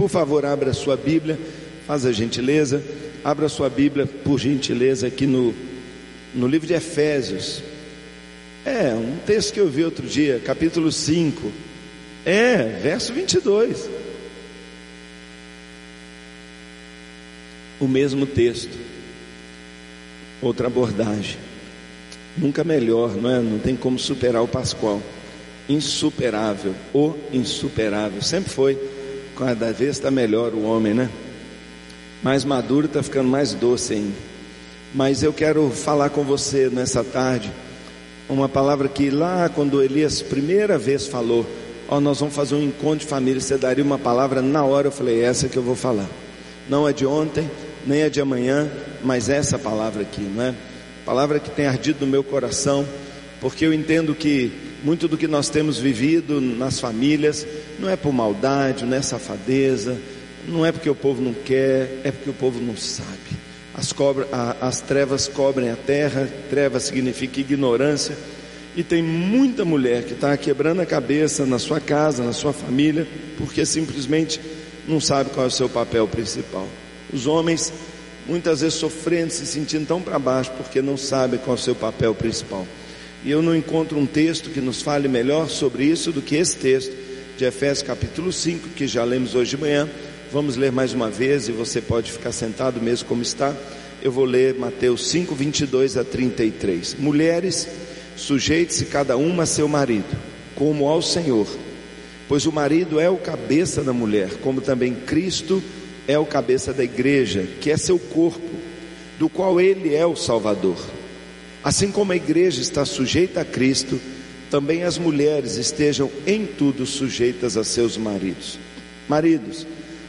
Por favor, abra sua Bíblia, faz a gentileza, abra sua Bíblia, por gentileza, aqui no, no livro de Efésios. É, um texto que eu vi outro dia, capítulo 5. É, verso 22. O mesmo texto, outra abordagem. Nunca melhor, não é? Não tem como superar o Pascoal. Insuperável, o insuperável. Sempre foi. Cada vez está melhor o homem, né? Mais maduro está ficando mais doce ainda. Mas eu quero falar com você nessa tarde uma palavra que lá quando Elias primeira vez falou, ó, oh, nós vamos fazer um encontro de família, você daria uma palavra na hora, eu falei, essa que eu vou falar. Não é de ontem, nem é de amanhã, mas essa palavra aqui, não é? Palavra que tem ardido no meu coração, porque eu entendo que muito do que nós temos vivido nas famílias não é por maldade, não é safadeza, não é porque o povo não quer, é porque o povo não sabe. As, cobra, a, as trevas cobrem a terra, trevas significa ignorância, e tem muita mulher que está quebrando a cabeça na sua casa, na sua família, porque simplesmente não sabe qual é o seu papel principal. Os homens muitas vezes sofrendo, se sentindo tão para baixo, porque não sabem qual é o seu papel principal. E eu não encontro um texto que nos fale melhor sobre isso do que esse texto de Efésios capítulo 5, que já lemos hoje de manhã. Vamos ler mais uma vez e você pode ficar sentado mesmo como está. Eu vou ler Mateus 5, 22 a 33. Mulheres, sujeite-se cada uma a seu marido, como ao Senhor, pois o marido é o cabeça da mulher, como também Cristo é o cabeça da igreja, que é seu corpo, do qual ele é o Salvador. Assim como a igreja está sujeita a Cristo, também as mulheres estejam em tudo sujeitas a seus maridos. Maridos,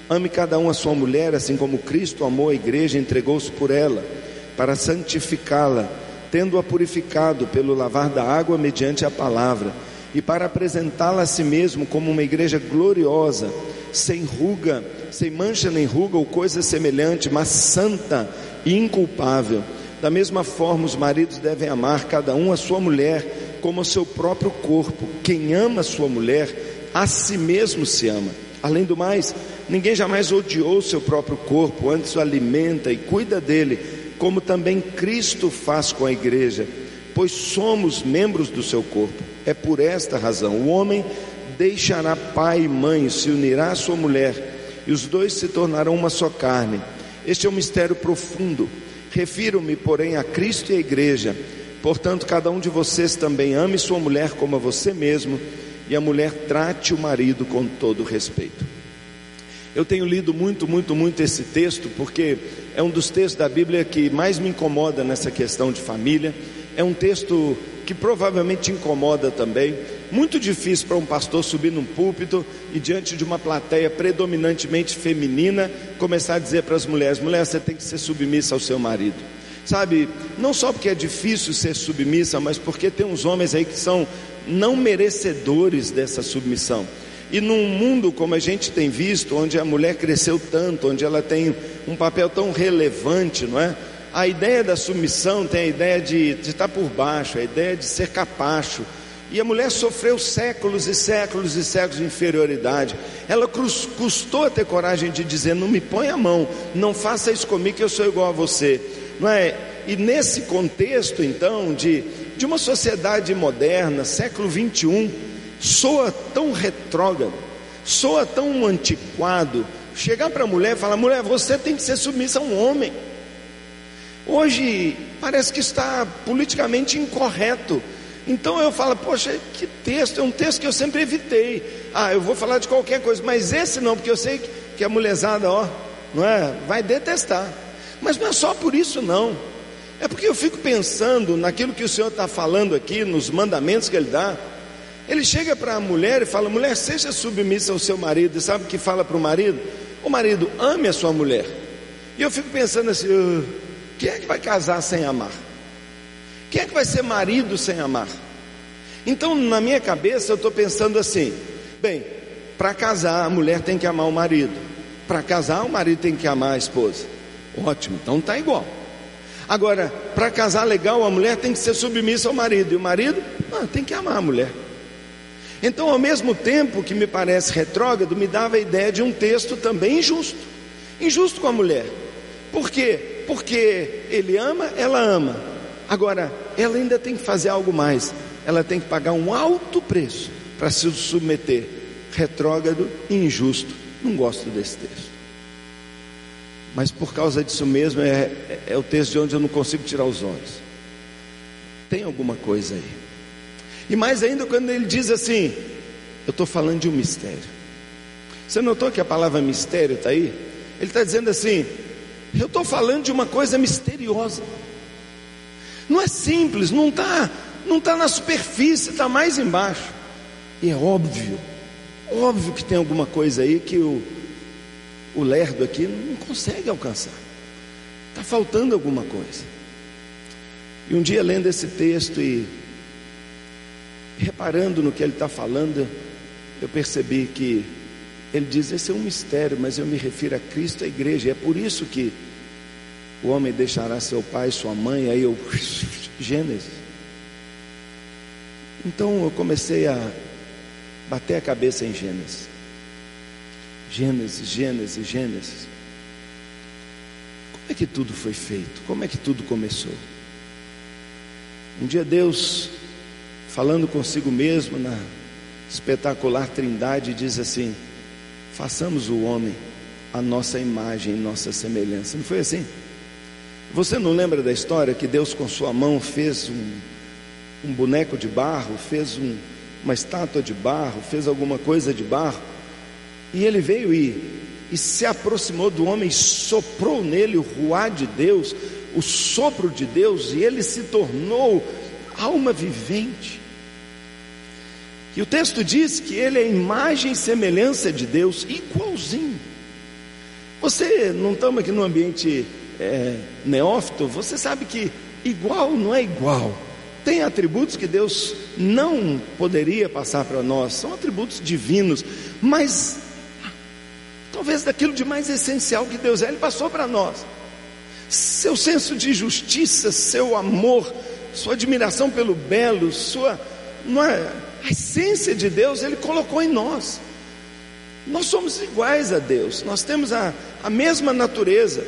ame cada um a sua mulher, assim como Cristo amou a igreja e entregou-se por ela, para santificá-la, tendo-a purificado pelo lavar da água mediante a palavra, e para apresentá-la a si mesmo como uma igreja gloriosa, sem ruga, sem mancha nem ruga ou coisa semelhante, mas santa e inculpável. Da mesma forma, os maridos devem amar cada um a sua mulher como o seu próprio corpo. Quem ama a sua mulher, a si mesmo se ama. Além do mais, ninguém jamais odiou o seu próprio corpo, antes o alimenta e cuida dele, como também Cristo faz com a igreja, pois somos membros do seu corpo. É por esta razão, o homem deixará pai e mãe, se unirá à sua mulher, e os dois se tornarão uma só carne. Este é um mistério profundo Refiro-me, porém, a Cristo e à igreja. Portanto, cada um de vocês também ame sua mulher como a você mesmo, e a mulher trate o marido com todo respeito. Eu tenho lido muito, muito, muito esse texto, porque é um dos textos da Bíblia que mais me incomoda nessa questão de família. É um texto que provavelmente te incomoda também. Muito difícil para um pastor subir num púlpito e diante de uma plateia predominantemente feminina começar a dizer para as mulheres: mulher, você tem que ser submissa ao seu marido. Sabe, não só porque é difícil ser submissa, mas porque tem uns homens aí que são não merecedores dessa submissão. E num mundo como a gente tem visto, onde a mulher cresceu tanto, onde ela tem um papel tão relevante, não é? A ideia da submissão tem a ideia de, de estar por baixo, a ideia de ser capacho. E a mulher sofreu séculos e séculos e séculos de inferioridade. Ela custou a ter coragem de dizer: Não me põe a mão, não faça isso comigo que eu sou igual a você. Não é? E nesse contexto, então, de, de uma sociedade moderna, século 21, soa tão retrógrado, soa tão antiquado. Chegar para a mulher e falar: Mulher, você tem que ser submissa a um homem. Hoje parece que está politicamente incorreto. Então eu falo, poxa, que texto, é um texto que eu sempre evitei. Ah, eu vou falar de qualquer coisa, mas esse não, porque eu sei que a mulherzada, ó, não é? Vai detestar. Mas não é só por isso não. É porque eu fico pensando naquilo que o Senhor está falando aqui, nos mandamentos que Ele dá. Ele chega para a mulher e fala: mulher, seja submissa ao seu marido. E sabe o que fala para o marido? O marido ame a sua mulher. E eu fico pensando assim: uh, quem é que vai casar sem amar? Quem é que vai ser marido sem amar? Então, na minha cabeça, eu estou pensando assim: bem, para casar, a mulher tem que amar o marido. Para casar, o marido tem que amar a esposa. Ótimo, então está igual. Agora, para casar legal, a mulher tem que ser submissa ao marido, e o marido ah, tem que amar a mulher. Então, ao mesmo tempo que me parece retrógrado, me dava a ideia de um texto também injusto injusto com a mulher. Por quê? Porque ele ama, ela ama. Agora, ela ainda tem que fazer algo mais. Ela tem que pagar um alto preço para se submeter. Retrógrado e injusto. Não gosto desse texto. Mas por causa disso mesmo, é, é, é o texto de onde eu não consigo tirar os olhos. Tem alguma coisa aí. E mais ainda quando ele diz assim: Eu estou falando de um mistério. Você notou que a palavra mistério está aí? Ele está dizendo assim: eu estou falando de uma coisa misteriosa. Não é simples, não está não tá na superfície, está mais embaixo. E é óbvio, óbvio que tem alguma coisa aí que o, o lerdo aqui não consegue alcançar. Está faltando alguma coisa. E um dia lendo esse texto e reparando no que ele está falando, eu percebi que ele diz: esse é um mistério, mas eu me refiro a Cristo a igreja. É por isso que o homem deixará seu pai e sua mãe. Aí eu. Gênesis. Então eu comecei a bater a cabeça em Gênesis. Gênesis, Gênesis, Gênesis. Como é que tudo foi feito? Como é que tudo começou? Um dia Deus, falando consigo mesmo na espetacular Trindade, diz assim: façamos o homem a nossa imagem, nossa semelhança. Não foi assim? Você não lembra da história que Deus com sua mão fez um, um boneco de barro, fez um, uma estátua de barro, fez alguma coisa de barro, e ele veio e, e se aproximou do homem, soprou nele o ruá de Deus, o sopro de Deus, e ele se tornou alma vivente. E o texto diz que ele é imagem e semelhança de Deus, igualzinho. Você não estamos aqui no ambiente é, neófito, você sabe que igual não é igual. Tem atributos que Deus não poderia passar para nós, são atributos divinos, mas talvez daquilo de mais essencial que Deus é, Ele passou para nós. Seu senso de justiça, seu amor, sua admiração pelo belo, sua. É, a essência de Deus Ele colocou em nós. Nós somos iguais a Deus, nós temos a, a mesma natureza,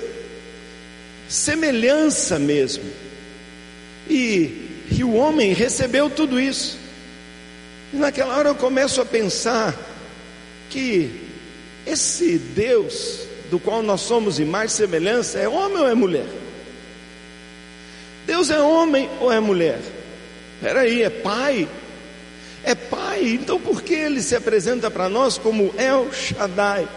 semelhança mesmo. E, e o homem recebeu tudo isso. E naquela hora eu começo a pensar que esse Deus do qual nós somos imagem e semelhança é homem ou é mulher? Deus é homem ou é mulher? Espera aí, é pai é Pai, então por que ele se apresenta para nós como El Shaddai?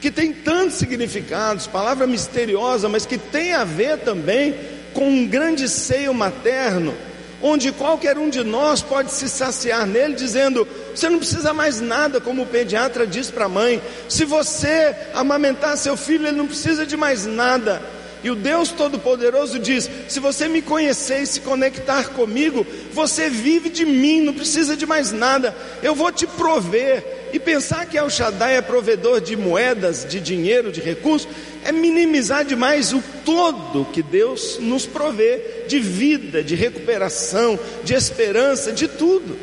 Que tem tantos significados, palavra misteriosa, mas que tem a ver também com um grande seio materno, onde qualquer um de nós pode se saciar nele, dizendo: você não precisa mais nada, como o pediatra diz para a mãe. Se você amamentar seu filho, ele não precisa de mais nada. E o Deus Todo-Poderoso diz: se você me conhecer e se conectar comigo, você vive de mim, não precisa de mais nada, eu vou te prover. E pensar que El Shaddai é provedor de moedas, de dinheiro, de recursos, é minimizar demais o todo que Deus nos provê de vida, de recuperação, de esperança, de tudo.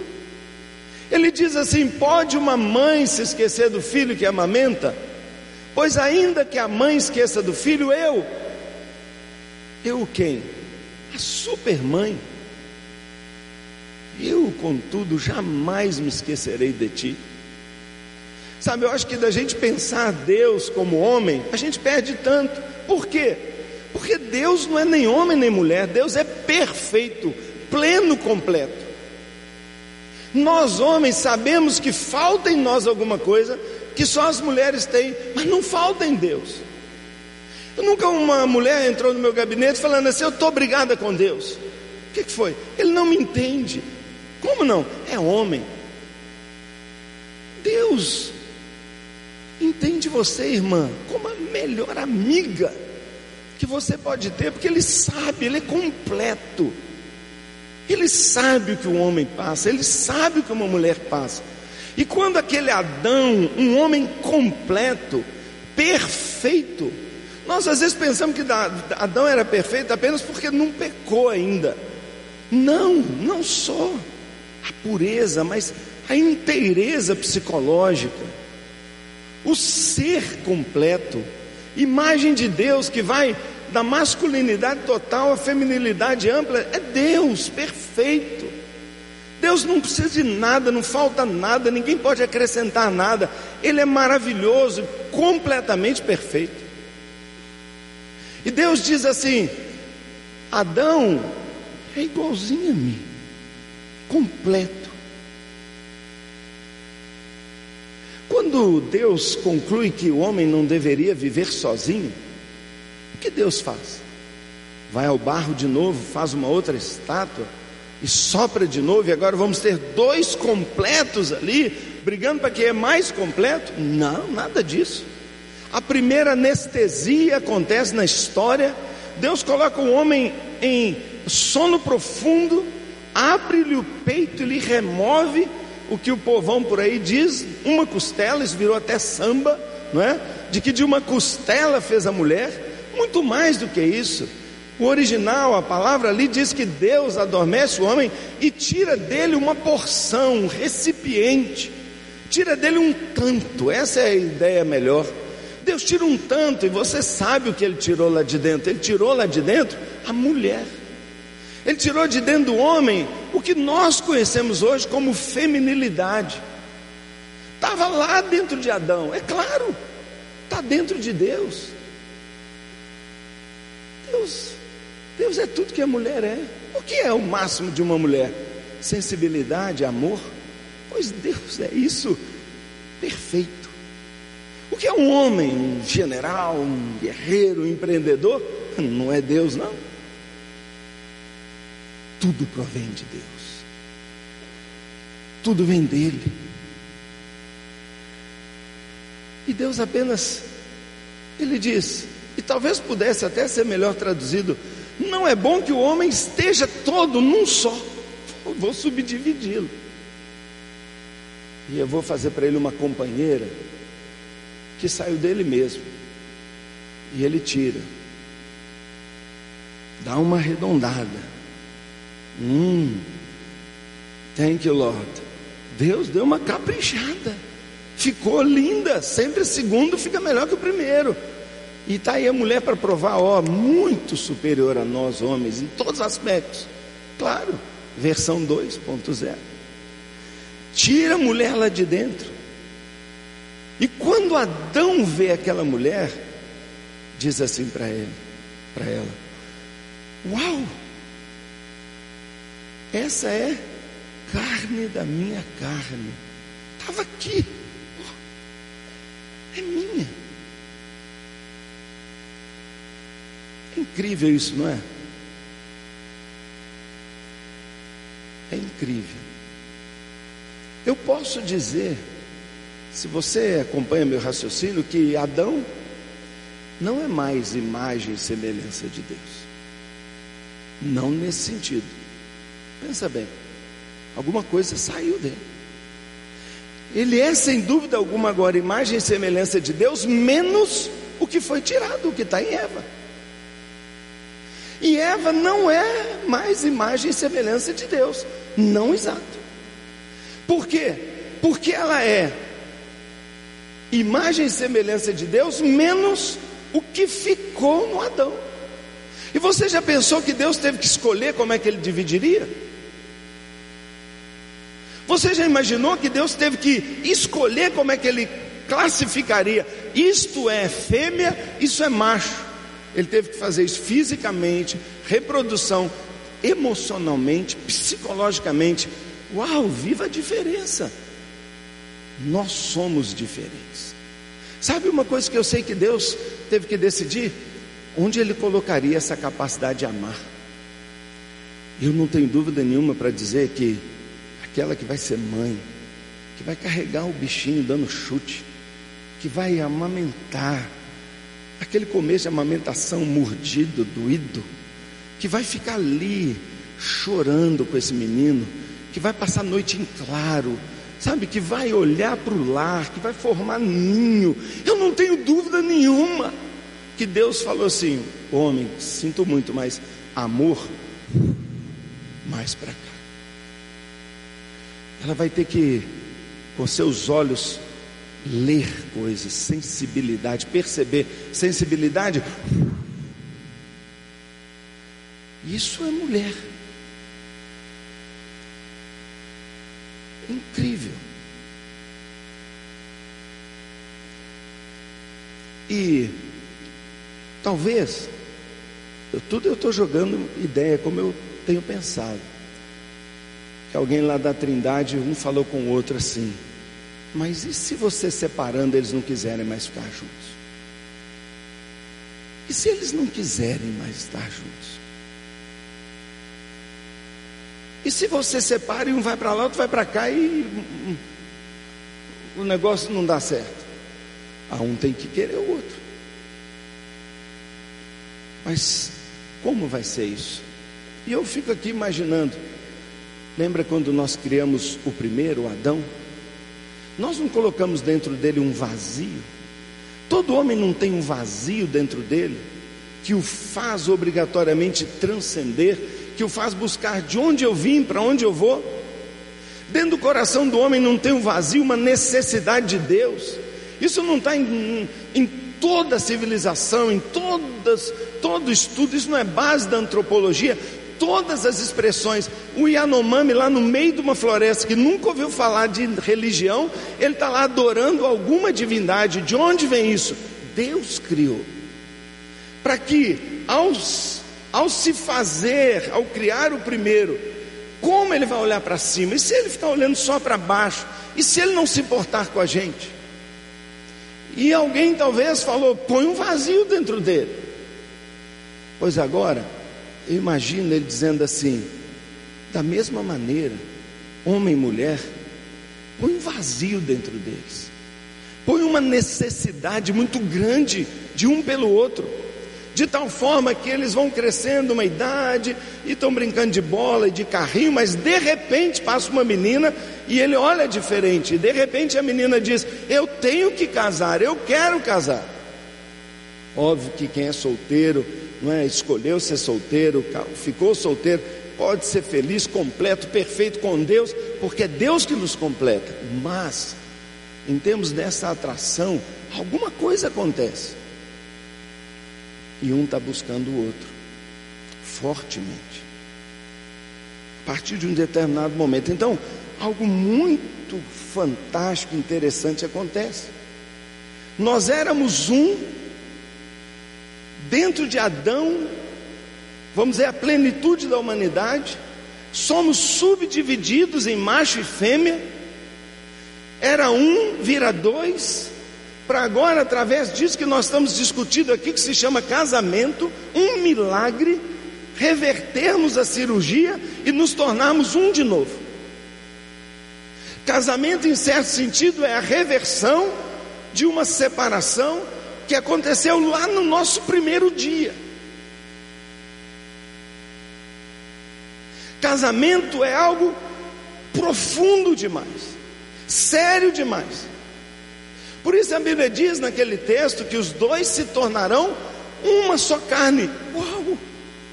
Ele diz assim: pode uma mãe se esquecer do filho que amamenta? Pois ainda que a mãe esqueça do filho, eu eu quem? A supermãe. Eu, contudo, jamais me esquecerei de ti. Sabe, eu acho que da gente pensar Deus como homem, a gente perde tanto. Por quê? Porque Deus não é nem homem nem mulher, Deus é perfeito, pleno, completo. Nós homens sabemos que falta em nós alguma coisa que só as mulheres têm, mas não falta em Deus. Eu nunca uma mulher entrou no meu gabinete falando assim, eu estou brigada com Deus. O que, que foi? Ele não me entende. Como não? É homem. Deus entende você, irmã, como a melhor amiga que você pode ter, porque Ele sabe, Ele é completo. Ele sabe o que o homem passa, Ele sabe o que uma mulher passa. E quando aquele Adão, um homem completo, perfeito, Nós às vezes pensamos que Adão era perfeito apenas porque não pecou ainda. Não, não só a pureza, mas a inteireza psicológica, o ser completo, imagem de Deus que vai da masculinidade total à feminilidade ampla, é Deus perfeito. Deus não precisa de nada, não falta nada, ninguém pode acrescentar nada. Ele é maravilhoso, completamente perfeito. E Deus diz assim: Adão é igualzinho a mim, completo. Quando Deus conclui que o homem não deveria viver sozinho, o que Deus faz? Vai ao barro de novo, faz uma outra estátua e sopra de novo, e agora vamos ter dois completos ali, brigando para que é mais completo? Não, nada disso. A primeira anestesia acontece na história. Deus coloca o homem em sono profundo, abre-lhe o peito e lhe remove o que o povão por aí diz, uma costela, isso virou até samba, não é? De que de uma costela fez a mulher, muito mais do que isso. O original, a palavra ali diz que Deus adormece o homem e tira dele uma porção, um recipiente, tira dele um tanto, essa é a ideia melhor. Deus tira um tanto e você sabe o que ele tirou lá de dentro. Ele tirou lá de dentro a mulher. Ele tirou de dentro do homem o que nós conhecemos hoje como feminilidade. Estava lá dentro de Adão, é claro, está dentro de Deus. Deus, Deus é tudo que a mulher é. O que é o máximo de uma mulher? Sensibilidade, amor? Pois Deus é isso, perfeito. O que é um homem, um general, um guerreiro, um empreendedor? Não é Deus, não tudo provém de Deus. Tudo vem dele. E Deus apenas, ele diz, e talvez pudesse até ser melhor traduzido: não é bom que o homem esteja todo num só, vou subdividi-lo. E eu vou fazer para ele uma companheira que saiu dele mesmo. E ele tira, dá uma arredondada Hum, thank you, Lord. Deus deu uma caprichada. Ficou linda. Sempre o segundo fica melhor que o primeiro. E está aí a mulher para provar, ó, muito superior a nós homens, em todos os aspectos. Claro, versão 2.0. Tira a mulher lá de dentro. E quando Adão vê aquela mulher, diz assim para ele, para ela: Uau! Essa é carne da minha carne. Estava aqui. É minha. É incrível isso, não é? É incrível. Eu posso dizer, se você acompanha meu raciocínio, que Adão não é mais imagem e semelhança de Deus. Não nesse sentido. Pensa bem, alguma coisa saiu dele. Ele é sem dúvida alguma agora imagem e semelhança de Deus, menos o que foi tirado, o que está em Eva. E Eva não é mais imagem e semelhança de Deus, não exato. Por quê? Porque ela é imagem e semelhança de Deus, menos o que ficou no Adão. E você já pensou que Deus teve que escolher como é que ele dividiria? Você já imaginou que Deus teve que escolher como é que ele classificaria? Isto é fêmea, isso é macho. Ele teve que fazer isso fisicamente, reprodução, emocionalmente, psicologicamente. Uau, viva a diferença. Nós somos diferentes. Sabe uma coisa que eu sei que Deus teve que decidir? Onde Ele colocaria essa capacidade de amar? Eu não tenho dúvida nenhuma para dizer que aquela que vai ser mãe, que vai carregar o bichinho dando chute, que vai amamentar, aquele começo de amamentação mordido, doído, que vai ficar ali chorando com esse menino, que vai passar a noite em claro, sabe, que vai olhar para o lar, que vai formar ninho. Eu não tenho dúvida nenhuma. que Deus falou assim: homem, sinto muito, mas amor, mais para cá. Ela vai ter que, com seus olhos, ler coisas, sensibilidade, perceber. Sensibilidade, isso é mulher. Incrível. E talvez, eu, tudo eu estou jogando ideia como eu tenho pensado. Que alguém lá da Trindade, um falou com o outro assim: Mas e se você separando eles não quiserem mais ficar juntos? E se eles não quiserem mais estar juntos? E se você separa e um vai para lá, outro vai para cá e o negócio não dá certo? A um tem que querer o outro. Mas como vai ser isso? E eu fico aqui imaginando. Lembra quando nós criamos o primeiro, Adão? Nós não colocamos dentro dele um vazio. Todo homem não tem um vazio dentro dele que o faz obrigatoriamente transcender, que o faz buscar de onde eu vim, para onde eu vou. Dentro do coração do homem não tem um vazio, uma necessidade de Deus. Isso não está em, em toda civilização, em todas, todo estudo, isso não é base da antropologia. Todas as expressões, o Yanomami lá no meio de uma floresta que nunca ouviu falar de religião, ele está lá adorando alguma divindade. De onde vem isso? Deus criou. Para que ao, se fazer, ao criar o primeiro, como ele vai olhar para cima? E se ele ficar olhando só para baixo? E se ele não se importar com a gente? E alguém talvez falou: põe um vazio dentro dele. Pois agora, eu imagino ele dizendo assim: da mesma maneira, homem e mulher, põe um vazio dentro deles, põe uma necessidade muito grande de um pelo outro. De tal forma que eles vão crescendo uma idade e estão brincando de bola e de carrinho, mas de repente passa uma menina e ele olha diferente, e de repente a menina diz: Eu tenho que casar, eu quero casar. Óbvio que quem é solteiro, não é, escolheu ser solteiro, ficou solteiro, pode ser feliz, completo, perfeito com Deus, porque é Deus que nos completa. Mas, em termos dessa atração, alguma coisa acontece e um está buscando o outro, fortemente, a partir de um determinado momento. Então, algo muito fantástico, interessante acontece. Nós éramos um, dentro de Adão, vamos dizer, a plenitude da humanidade, somos subdivididos em macho e fêmea, era um, vira dois, para agora, através disso que nós estamos discutindo aqui, que se chama casamento, um milagre, revertermos a cirurgia e nos tornarmos um de novo. Casamento, em certo sentido, é a reversão de uma separação que aconteceu lá no nosso primeiro dia. Casamento é algo profundo demais, sério demais. Por isso a Bíblia diz naquele texto que os dois se tornarão uma só carne. Uau!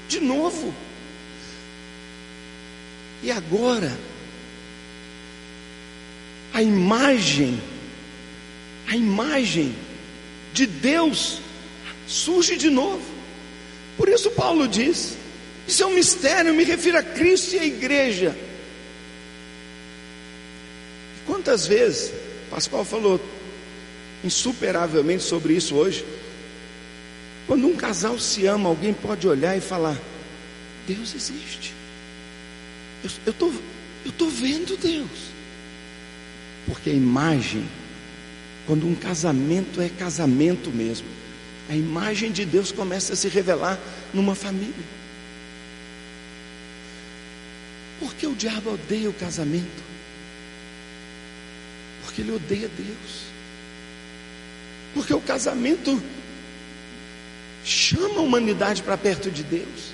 De novo. E agora, a imagem, a imagem de Deus surge de novo. Por isso Paulo diz: isso é um mistério, eu me refiro a Cristo e a igreja. Quantas vezes, Pascoal falou, insuperavelmente sobre isso hoje. Quando um casal se ama, alguém pode olhar e falar: Deus existe. Eu estou eu tô vendo Deus. Porque a imagem, quando um casamento é casamento mesmo, a imagem de Deus começa a se revelar numa família. Porque o diabo odeia o casamento? Porque ele odeia Deus. Porque o casamento chama a humanidade para perto de Deus.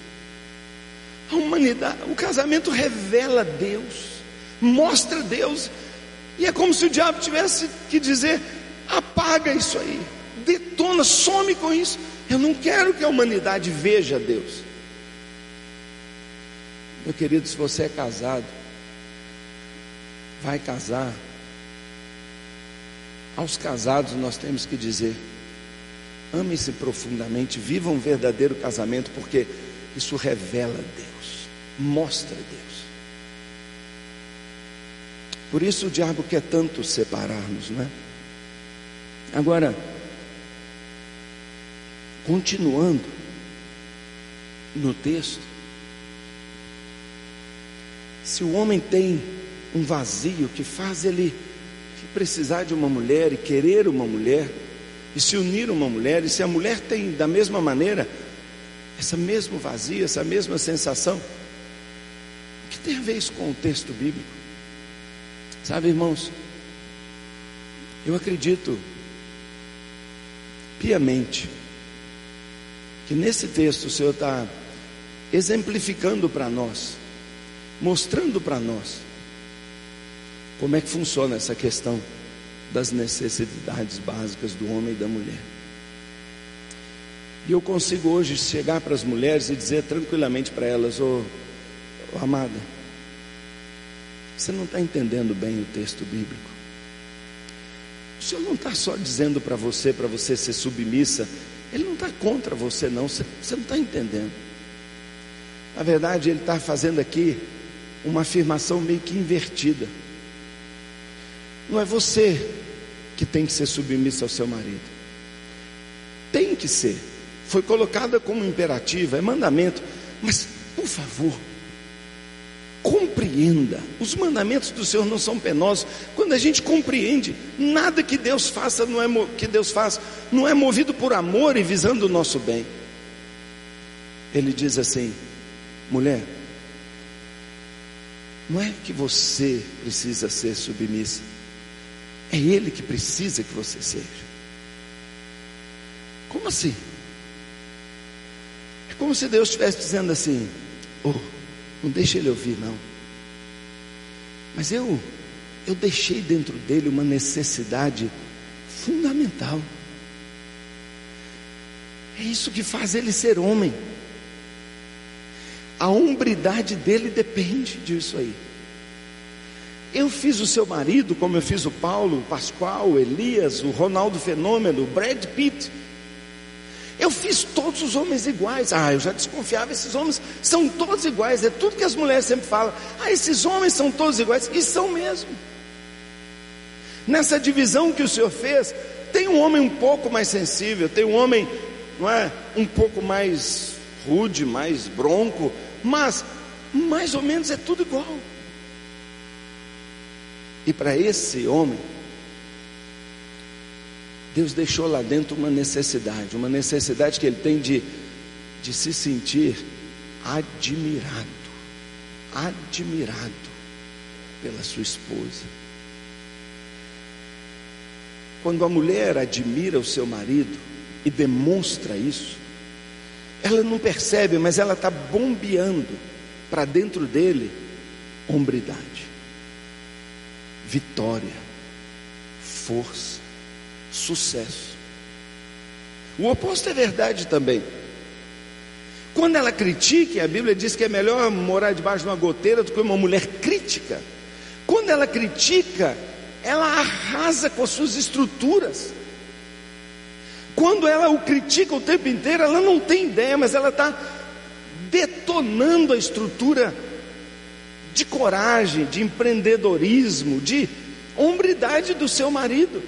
A humanidade, o casamento revela Deus, mostra Deus. E é como se o diabo tivesse que dizer: apaga isso aí, detona, some com isso. Eu não quero que a humanidade veja Deus. Meu querido, se você é casado, vai casar. Aos casados nós temos que dizer: ame-se profundamente, viva um verdadeiro casamento, porque isso revela Deus, mostra Deus. Por isso o diabo quer tanto separar-nos, não é? Agora, continuando no texto, se o homem tem um vazio que faz ele precisar de uma mulher e querer uma mulher, e se unir a uma mulher, e se a mulher tem da mesma maneira essa mesmo vazio, essa mesma sensação, o que tem a ver isso com o texto bíblico? Sabe, irmãos, eu acredito piamente que nesse texto o Senhor está exemplificando para nós, mostrando para nós como é que funciona essa questão das necessidades básicas do homem e da mulher. E eu consigo hoje chegar para as mulheres e dizer tranquilamente para elas: Ô oh, oh, amada, você não está entendendo bem o texto bíblico. O Senhor não está só dizendo para você, para você ser submissa, Ele não está contra você, não, você, você não está entendendo. Na verdade, Ele está fazendo aqui uma afirmação meio que invertida. Não é você que tem que ser submissa ao seu marido, tem que ser, foi colocada como imperativa, é mandamento, mas por favor, compreenda. Os mandamentos do Senhor não são penosos. Quando a gente compreende, nada que Deus faça não é que Deus faz não é movido por amor e visando o nosso bem. Ele diz assim: mulher, não é que você precisa ser submissa, é Ele que precisa que você seja. Como assim? É como se Deus estivesse dizendo assim: oh, não deixa ele ouvir, não. Mas eu, eu deixei dentro dele uma necessidade fundamental. É isso que faz ele ser homem. A hombridade dele depende disso aí. Eu fiz o seu marido, como eu fiz o Paulo, o Pascoal, o Elias, o Ronaldo Fenômeno, o Brad Pitt. Eu fiz todos os homens iguais. Ah, eu já desconfiava, esses homens são todos iguais. É tudo que as mulheres sempre falam. Ah, esses homens são todos iguais. E são mesmo. Nessa divisão que o Senhor fez, tem um homem um pouco mais sensível, tem um homem, não é, um pouco mais rude, mais bronco, mas mais ou menos é tudo igual. E para esse homem, Deus deixou lá dentro uma necessidade, uma necessidade que ele tem de, de se sentir admirado, admirado pela sua esposa. Quando a mulher admira o seu marido e demonstra isso, ela não percebe, mas ela está bombeando para dentro dele hombridade, vitória, força sucesso. O oposto é verdade também. Quando ela critica, a Bíblia diz que é melhor morar debaixo de uma goteira do que uma mulher crítica. Quando ela critica, ela arrasa com as suas estruturas. Quando ela o critica o tempo inteiro, ela não tem ideia, mas ela está detonando a estrutura de coragem, de empreendedorismo, de hombridade do seu marido.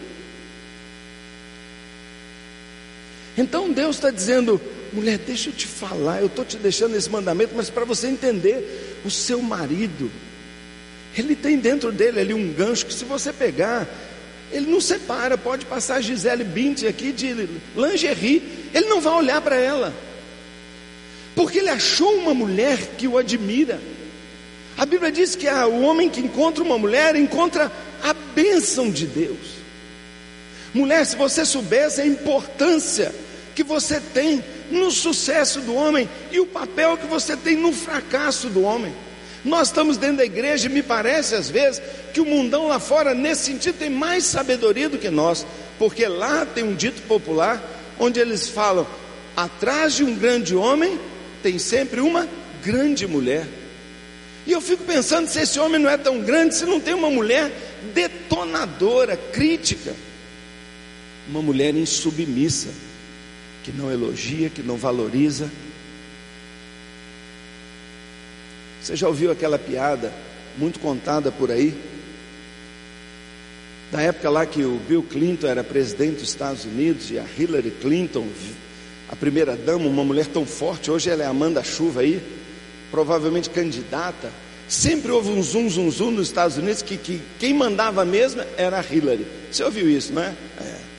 Então Deus está dizendo, mulher, deixa eu te falar, eu estou te deixando esse mandamento, mas para você entender, o seu marido, ele tem dentro dele ali um gancho que se você pegar, ele não separa, pode passar Gisele Bint aqui de lingerie, ele não vai olhar para ela, porque ele achou uma mulher que o admira. A Bíblia diz que o homem que encontra uma mulher encontra a bênção de Deus. Mulher, se você soubesse a importância que você tem no sucesso do homem e o papel que você tem no fracasso do homem. Nós estamos dentro da igreja e me parece às vezes que o mundão lá fora, nesse sentido, tem mais sabedoria do que nós, porque lá tem um dito popular onde eles falam: atrás de um grande homem tem sempre uma grande mulher. E eu fico pensando se esse homem não é tão grande, se não tem uma mulher detonadora, crítica, uma mulher insubmissa, que não elogia, que não valoriza. Você já ouviu aquela piada muito contada por aí? Da época lá que o Bill Clinton era presidente dos Estados Unidos e a Hillary Clinton, a primeira dama, uma mulher tão forte, hoje ela é Amanda Chuva aí, provavelmente candidata. Sempre houve um zum, zum, zum nos Estados Unidos que, que quem mandava mesmo era a Hillary. Você ouviu isso, não é? é?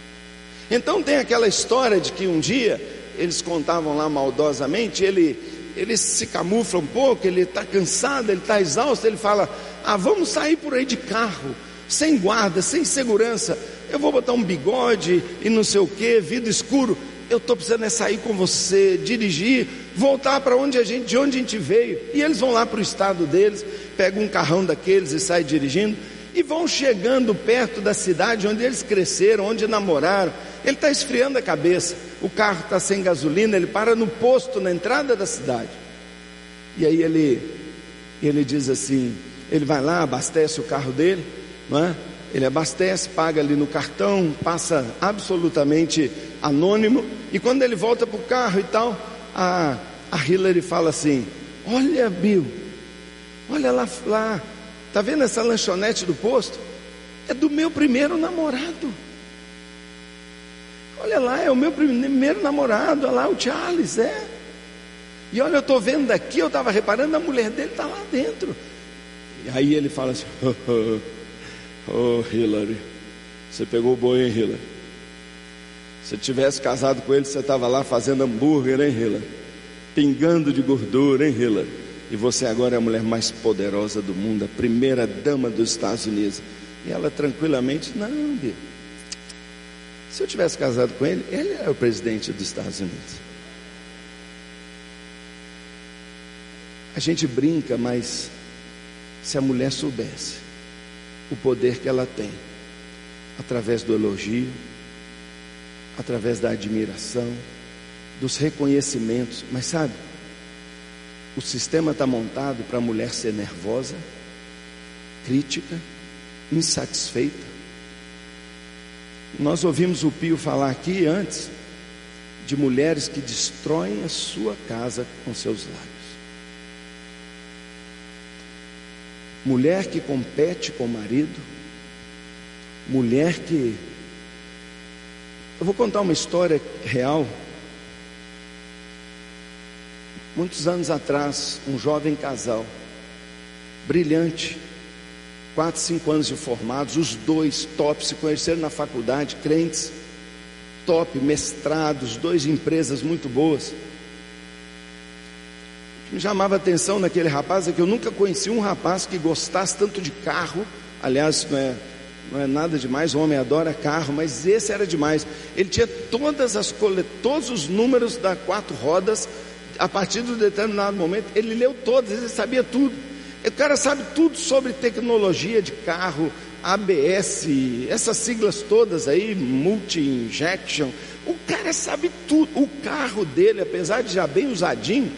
Então tem aquela história de que um dia eles contavam lá maldosamente, ele, ele se camufla um pouco, ele está cansado, ele está exausto, ele fala: Ah, vamos sair por aí de carro sem guarda, sem segurança. Eu vou botar um bigode e não sei o que, vidro escuro. Eu estou precisando é sair com você, dirigir, voltar para onde a gente, de onde a gente veio. E eles vão lá para o estado deles, pegam um carrão daqueles e saem dirigindo e vão chegando perto da cidade onde eles cresceram, onde namoraram. Ele está esfriando a cabeça. O carro está sem gasolina, ele para no posto na entrada da cidade. E aí ele ele diz assim, ele vai lá, abastece o carro dele não é? Ele abastece, paga ali no cartão, passa absolutamente anônimo, e quando ele volta para o carro e tal, a, a Hillary fala assim: Olha, Bill, olha lá, lá, tá vendo essa lanchonete do posto? É do meu primeiro namorado. Olha lá, é o meu primeiro namorado, olha lá, o Charles, é. E olha, eu estou vendo daqui, eu estava reparando, a mulher dele está lá dentro. E aí ele fala assim: Oh, Hillary, você pegou o boi, hein, Hillary? Se tivesse casado com ele, você estava lá fazendo hambúrguer, hein, Hillary? Pingando de gordura, hein, Hillary? E você agora é a mulher mais poderosa do mundo, a primeira dama dos Estados Unidos. E ela tranquilamente, não, Bill. Se eu tivesse casado com ele, ele é o presidente dos Estados Unidos. A gente brinca, mas se a mulher soubesse o poder que ela tem, através do elogio, através da admiração, dos reconhecimentos. Mas sabe, o sistema está montado para a mulher ser nervosa, crítica, insatisfeita. Nós ouvimos o Pio falar aqui antes de mulheres que destroem a sua casa com seus lábios. mulher que compete com o marido, mulher que. Eu vou contar uma história real. Muitos anos atrás, um jovem casal, brilhante, quatro, cinco anos de formados, os dois top, se conheceram na faculdade, crentes, top, mestrados, dois empresas muito boas me chamava a atenção naquele rapaz é que eu nunca conheci um rapaz que gostasse tanto de carro. Aliás, não é, não é nada demais, o homem adora carro, mas esse era demais. Ele tinha todas as todos os números da quatro rodas, a partir de um determinado momento, ele leu todos, ele sabia tudo. O cara sabe tudo sobre tecnologia de carro, ABS, essas siglas todas aí, multi-injection. O cara sabe tudo. O carro dele, apesar de já bem usadinho,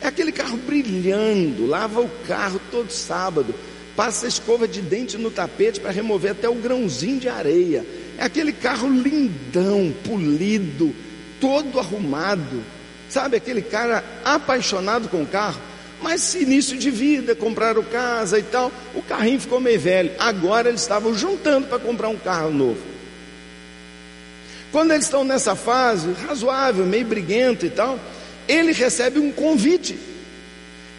é aquele carro brilhando, lava o carro todo sábado, passa escova de dente no tapete para remover até o grãozinho de areia. É aquele carro lindão, polido, todo arrumado. Sabe, aquele cara apaixonado com o carro, mas início de vida, compraram casa e tal, o carrinho ficou meio velho. Agora eles estavam juntando para comprar um carro novo. Quando eles estão nessa fase razoável, meio briguento e tal, ele recebe um convite.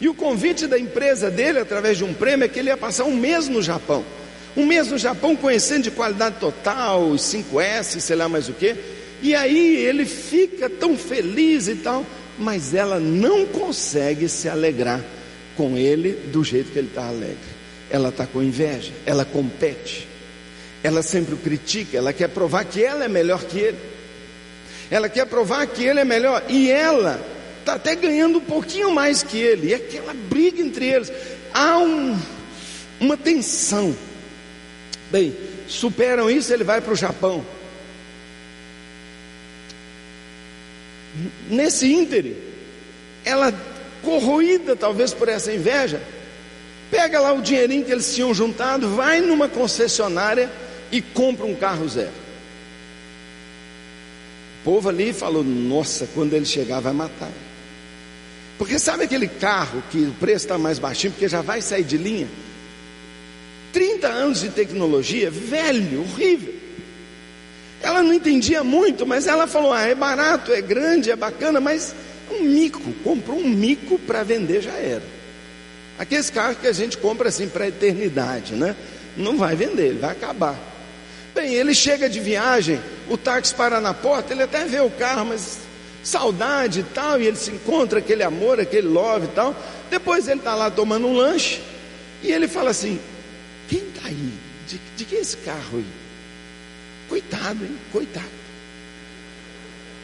E o convite da empresa dele, através de um prêmio, é que ele ia passar um mês no Japão. Um mês no Japão, conhecendo de qualidade total, os 5S, sei lá mais o que. E aí ele fica tão feliz e tal, mas ela não consegue se alegrar com ele do jeito que ele está alegre. Ela está com inveja, ela compete, ela sempre o critica, ela quer provar que ela é melhor que ele, ela quer provar que ele é melhor, e ela está até ganhando um pouquinho mais que ele, e aquela briga entre eles, há um, uma tensão. Bem, superam isso, ele vai para o Japão. Nesse íntere, ela corroída talvez por essa inveja, pega lá o dinheirinho que eles tinham juntado, vai numa concessionária e compra um carro zero. O povo ali falou: Nossa, quando ele chegar, vai matar. Porque sabe aquele carro que o preço está mais baixinho, porque já vai sair de linha? 30 anos de tecnologia, velho, horrível. Ela não entendia muito, mas ela falou: ah, é barato, é grande, é bacana, mas um mico, comprou um mico para vender já era. Aqueles carros que a gente compra assim para a eternidade, né? Não vai vender, ele vai acabar. Bem, ele chega de viagem, o táxi para na porta, ele até vê o carro, mas saudade e tal, e ele se encontra aquele amor, aquele love e tal. Depois ele está lá tomando um lanche, e ele fala assim: quem está aí? De, de que é esse carro aí? Coitado, hein? Coitado.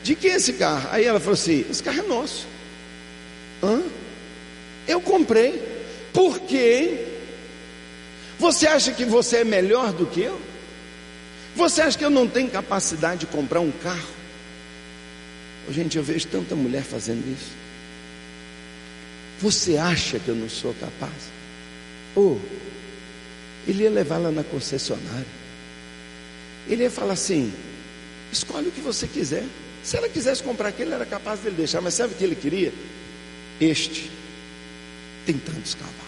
De que é esse carro? Aí ela falou assim: esse carro é nosso. Hã? Eu comprei. Por quê? Você acha que você é melhor do que eu? Você acha que eu não tenho capacidade de comprar um carro? Oh, gente, eu vejo tanta mulher fazendo isso. Você acha que eu não sou capaz? Ou oh, ele ia levá-la na concessionária. Ele ia falar assim: escolhe o que você quiser. Se ela quisesse comprar aquele, era capaz de ele deixar. Mas sabe o que ele queria? Este tem tantos cavalos.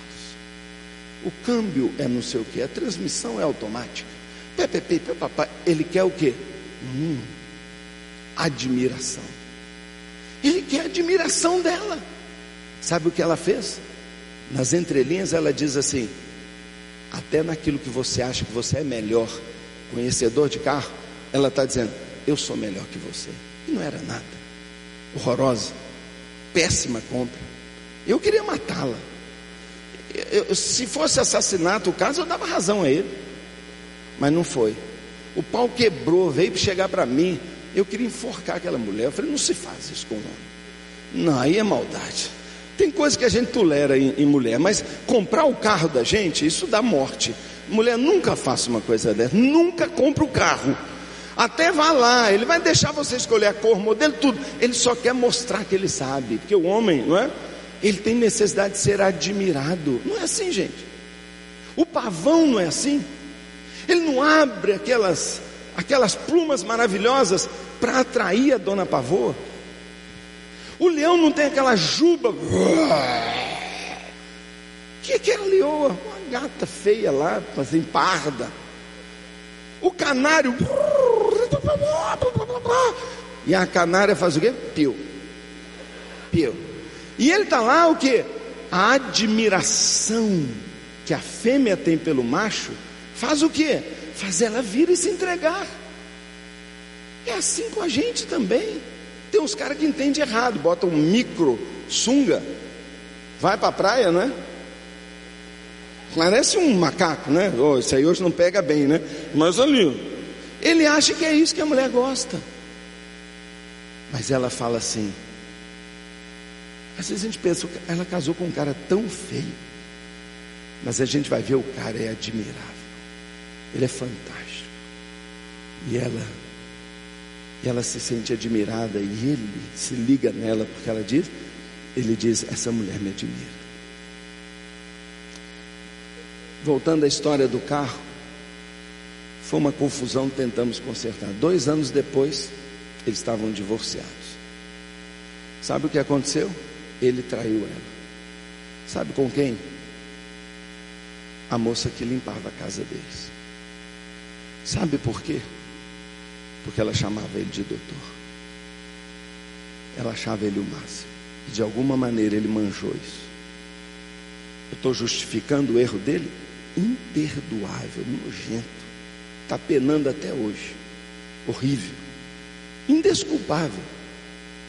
O câmbio é não sei o que, a transmissão é automática. Pepe, papai, ele quer o que? Hum, admiração. Ele quer a admiração dela. Sabe o que ela fez? Nas entrelinhas ela diz assim: até naquilo que você acha que você é melhor, conhecedor de carro, ela está dizendo: Eu sou melhor que você. E não era nada. Horrorosa, péssima compra. Eu queria matá-la. se fosse assassinato o caso, eu dava razão a ele. Mas não foi. O pau quebrou, veio para chegar para mim. Eu queria enforcar aquela mulher. Eu falei: Não se faz isso com um homem. Não, aí é maldade. Tem coisa que a gente tolera em, em, mulher, mas comprar o carro da gente, isso dá morte. Mulher nunca faça uma coisa dessa, nunca compra o carro. Até vá lá, ele vai deixar você escolher a cor, modelo, tudo. Ele só quer mostrar que ele sabe, porque o homem, não é? Ele tem necessidade de ser admirado. Não é assim, gente. O pavão não é assim. Ele não abre aquelas aquelas plumas maravilhosas para atrair a dona pavô. O leão não tem aquela juba. O que é aquela leoa? Gata feia lá, assim, parda. O canário. E a canária faz o quê? Pio. Pio. E ele está lá o que? A admiração que a fêmea tem pelo macho faz o que? Faz ela vir e se entregar. É assim com a gente também. Tem uns caras que entendem errado, botam um micro sunga, vai para a praia, não é? Parece um macaco, né? Oh, aí hoje não pega bem, né? Mas ali, ele acha que é isso que a mulher gosta. Mas ela fala assim. Às vezes a gente pensa, ela casou com um cara tão feio. Mas a gente vai ver o cara é admirável. Ele é fantástico. E ela ela se sente admirada e ele se liga nela porque ela diz, ele diz, essa mulher me admira. Voltando à história do carro, foi uma confusão, tentamos consertar. Dois anos depois, eles estavam divorciados. Sabe o que aconteceu? Ele traiu ela. Sabe com quem? A moça que limpava a casa deles. Sabe por quê? porque ela chamava ele de doutor. Ela achava ele o máximo. E de alguma maneira ele manjou isso. Eu estou justificando o erro dele? Imperdoável, nojento. Está penando até hoje. Horrível. Indesculpável.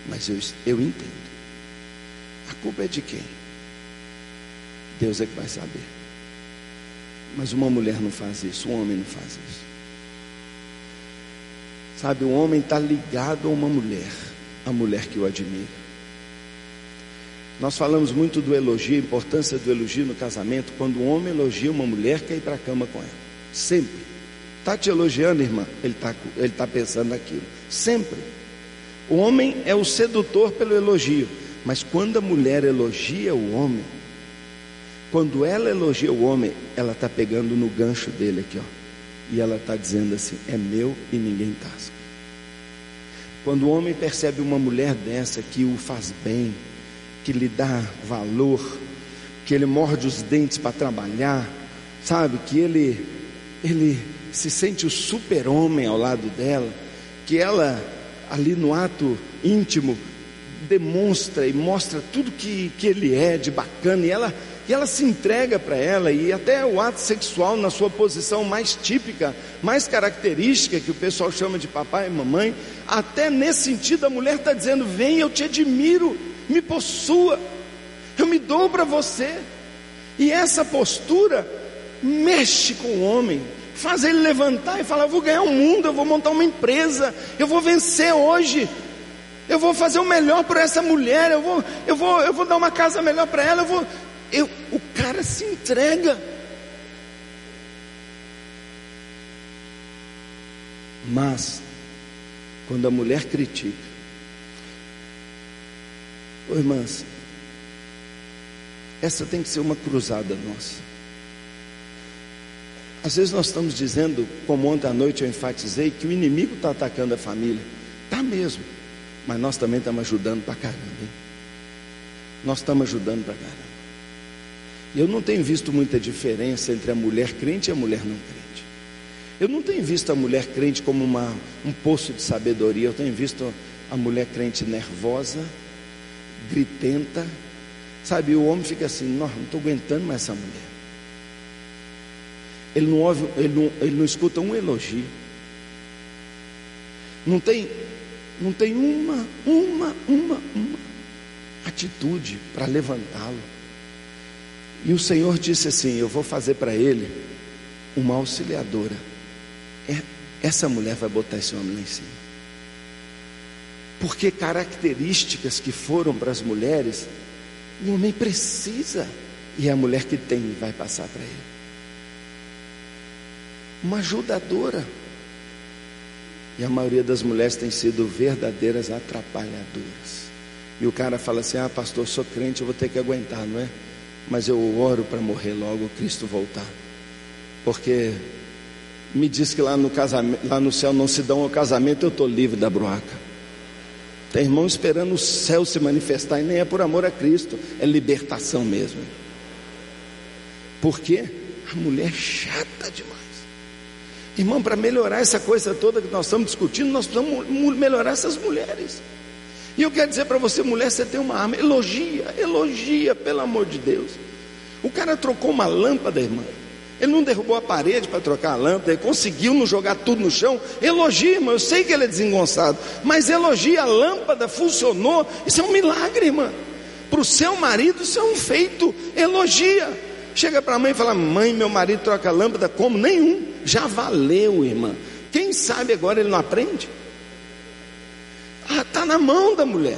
Mas eu, eu entendo. A culpa é de quem? Deus é que vai saber. Mas uma mulher não faz isso, um homem não faz isso. Sabe, o homem está ligado a uma mulher, a mulher que o admira. Nós falamos muito do elogio, a importância do elogio no casamento. Quando um homem elogia uma mulher, quer ir para a cama com ela. Sempre. Está te elogiando, irmã? Ele está ele tá pensando naquilo. Sempre. O homem é o sedutor pelo elogio, mas quando a mulher elogia o homem, quando ela elogia o homem, ela está pegando no gancho dele aqui, ó, e ela está dizendo assim: é meu e ninguém tasca. Quando o homem percebe uma mulher dessa que o faz bem, que lhe dá valor, que ele morde os dentes para trabalhar, sabe, que ele ele se sente o super-homem ao lado dela, que ela ali no ato íntimo demonstra e mostra tudo que, que ele é de bacana, e ela, e ela se entrega para ela, e até o ato sexual na sua posição mais típica, mais característica, que o pessoal chama de papai e mamãe, até nesse sentido a mulher está dizendo: Vem, eu te admiro, me possua, eu me dou para você. E essa postura mexe com o homem, faz ele levantar e falar: Eu vou ganhar o um mundo, eu vou montar uma empresa, eu vou vencer hoje, eu vou fazer o melhor para essa mulher, eu vou, eu vou, eu vou dar uma casa melhor para ela, eu vou. Eu, o cara se entrega. Mas, quando a mulher critica, oh, irmãs, essa tem que ser uma cruzada nossa. Às vezes nós estamos dizendo, como ontem à noite eu enfatizei, que o inimigo está atacando a família. Está mesmo. Mas nós também estamos ajudando para caramba. Hein? Nós estamos ajudando para caramba. Eu não tenho visto muita diferença entre a mulher crente e a mulher não crente. Eu não tenho visto a mulher crente como uma, um poço de sabedoria. Eu tenho visto a mulher crente nervosa, gritenta. Sabe, o homem fica assim: não estou aguentando mais essa mulher ele não ouve, ele não, ele não escuta um elogio. Não tem, não tem uma, uma, uma, uma atitude para levantá-lo. E o Senhor disse assim: Eu vou fazer para ele uma auxiliadora. É, essa mulher vai botar esse homem lá em cima. Porque características que foram para as mulheres, o homem precisa, e é a mulher que tem vai passar para ele uma ajudadora. E a maioria das mulheres tem sido verdadeiras atrapalhadoras. E o cara fala assim: Ah, pastor, sou crente, eu vou ter que aguentar, não é? Mas eu oro para morrer logo, Cristo voltar. Porque me diz que lá no, casamento, lá no céu não se dão ao casamento, eu estou livre da broaca. Tem irmão esperando o céu se manifestar, e nem é por amor a Cristo, é libertação mesmo. Por quê? A mulher chata demais. Irmão, para melhorar essa coisa toda que nós estamos discutindo, nós precisamos melhorar essas mulheres. E eu quero dizer para você, mulher, você tem uma arma, elogia, elogia, pelo amor de Deus. O cara trocou uma lâmpada, irmã. Ele não derrubou a parede para trocar a lâmpada, ele conseguiu não jogar tudo no chão. Elogia, irmã. Eu sei que ele é desengonçado, mas elogia, a lâmpada funcionou. Isso é um milagre, irmã. Para o seu marido, isso é um feito. Elogia. Chega para a mãe e fala: Mãe, meu marido troca a lâmpada como? Nenhum. Já valeu, irmã. Quem sabe agora ele não aprende? Ah, está na mão da mulher.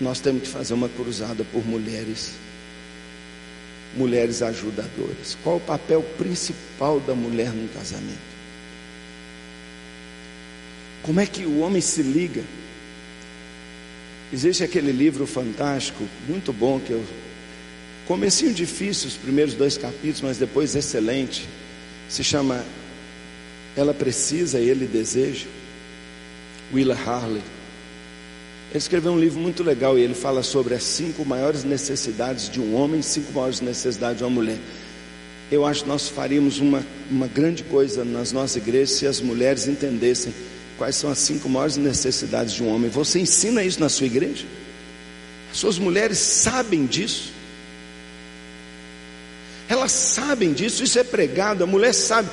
Nós temos que fazer uma cruzada por mulheres, mulheres ajudadoras. Qual o papel principal da mulher num casamento? Como é que o homem se liga? Existe aquele livro fantástico, muito bom, que eu Comecinho difícil os primeiros dois capítulos, mas depois excelente. Se chama Ela Precisa Ele Deseja. Willa Harley. Ele escreveu um livro muito legal e ele fala sobre as cinco maiores necessidades de um homem, cinco maiores necessidades de uma mulher. Eu acho que nós faríamos uma, uma grande coisa nas nossas igrejas se as mulheres entendessem quais são as cinco maiores necessidades de um homem. Você ensina isso na sua igreja? As suas mulheres sabem disso? Elas sabem disso, isso é pregado, a mulher sabe.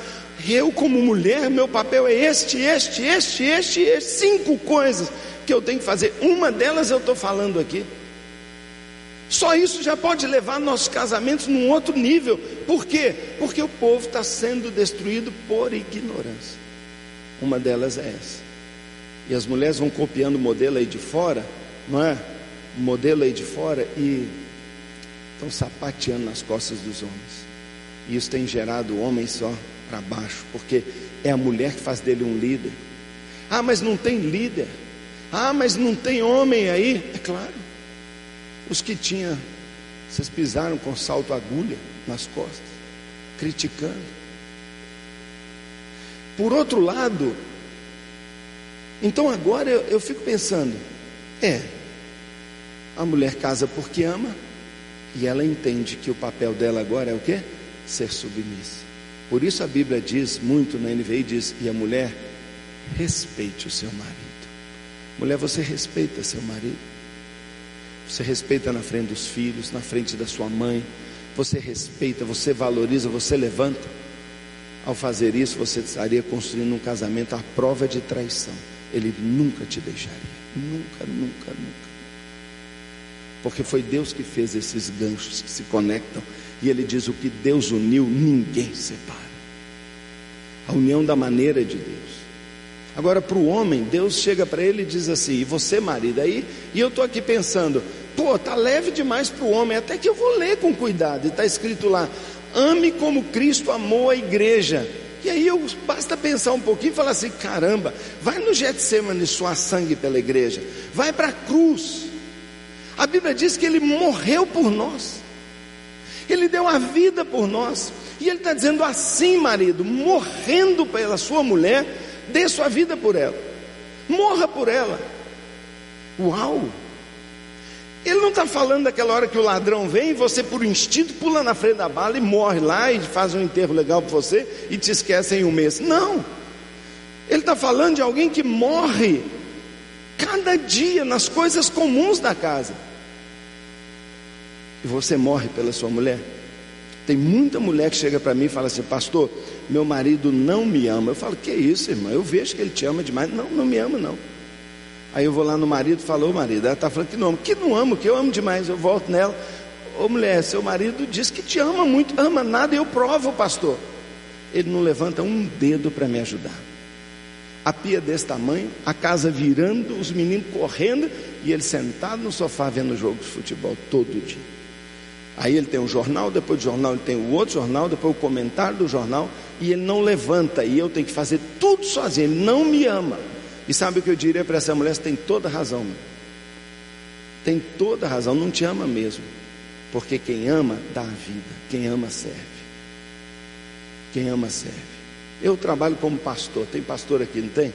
Eu, como mulher, meu papel é este, este, este, este, este, cinco coisas que eu tenho que fazer. Uma delas eu estou falando aqui. Só isso já pode levar nossos casamentos num outro nível. Por quê? Porque o povo está sendo destruído por ignorância. Uma delas é essa. E as mulheres vão copiando o modelo aí de fora, não é? O modelo aí de fora e estão sapateando nas costas dos homens. E isso tem gerado o homem só para baixo, porque é a mulher que faz dele um líder, Ah, mas não tem líder. Ah, mas não tem homem aí. É claro. Os que tinha, vocês pisaram com salto agulha nas costas, criticando. Por outro lado, então agora eu, eu fico pensando, é, a mulher casa porque ama, e ela entende que o papel dela agora é o que? Ser submissa. Por isso a Bíblia diz muito na NVI diz: "E a mulher respeite o seu marido". Mulher, você respeita seu marido? Você respeita na frente dos filhos, na frente da sua mãe, você respeita, você valoriza, você levanta. Ao fazer isso, você estaria construindo um casamento à prova de traição. Ele nunca te deixaria. Nunca, nunca, nunca. Porque foi Deus que fez esses ganchos que se conectam. E ele diz: o que Deus uniu, ninguém separa. A união da maneira de Deus. Agora, para o homem, Deus chega para ele e diz assim: e você, marido, aí? E eu estou aqui pensando: pô, tá leve demais para o homem, até que eu vou ler com cuidado. E está escrito lá: ame como Cristo amou a igreja. E aí eu basta pensar um pouquinho e falar assim: caramba, vai no Getsemane suar sangue pela igreja, vai para a cruz. A Bíblia diz que ele morreu por nós, ele deu a vida por nós, e ele está dizendo assim, marido, morrendo pela sua mulher, dê sua vida por ela, morra por ela. Uau! Ele não está falando daquela hora que o ladrão vem e você, por instinto, pula na frente da bala e morre lá e faz um enterro legal para você e te esquece em um mês. Não! Ele está falando de alguém que morre cada dia nas coisas comuns da casa. E você morre pela sua mulher. Tem muita mulher que chega para mim e fala assim: Pastor, meu marido não me ama. Eu falo: Que isso, irmão? Eu vejo que ele te ama demais. Não, não me ama, não. Aí eu vou lá no marido e falo: Ô marido, ela está falando que não ama. Que não amo, que eu amo demais. Eu volto nela: Ô mulher, seu marido diz que te ama muito. Ama nada, eu provo, pastor. Ele não levanta um dedo para me ajudar a pia desse tamanho, a casa virando, os meninos correndo e ele sentado no sofá vendo jogo de futebol todo dia. Aí ele tem um jornal, depois do jornal ele tem o outro jornal, depois o comentário do jornal e ele não levanta e eu tenho que fazer tudo sozinho. Ele não me ama. E sabe o que eu diria para essa mulher? Você tem toda razão. Tem toda razão, não te ama mesmo. Porque quem ama dá a vida, quem ama serve. Quem ama serve. Eu trabalho como pastor, tem pastor aqui, não tem?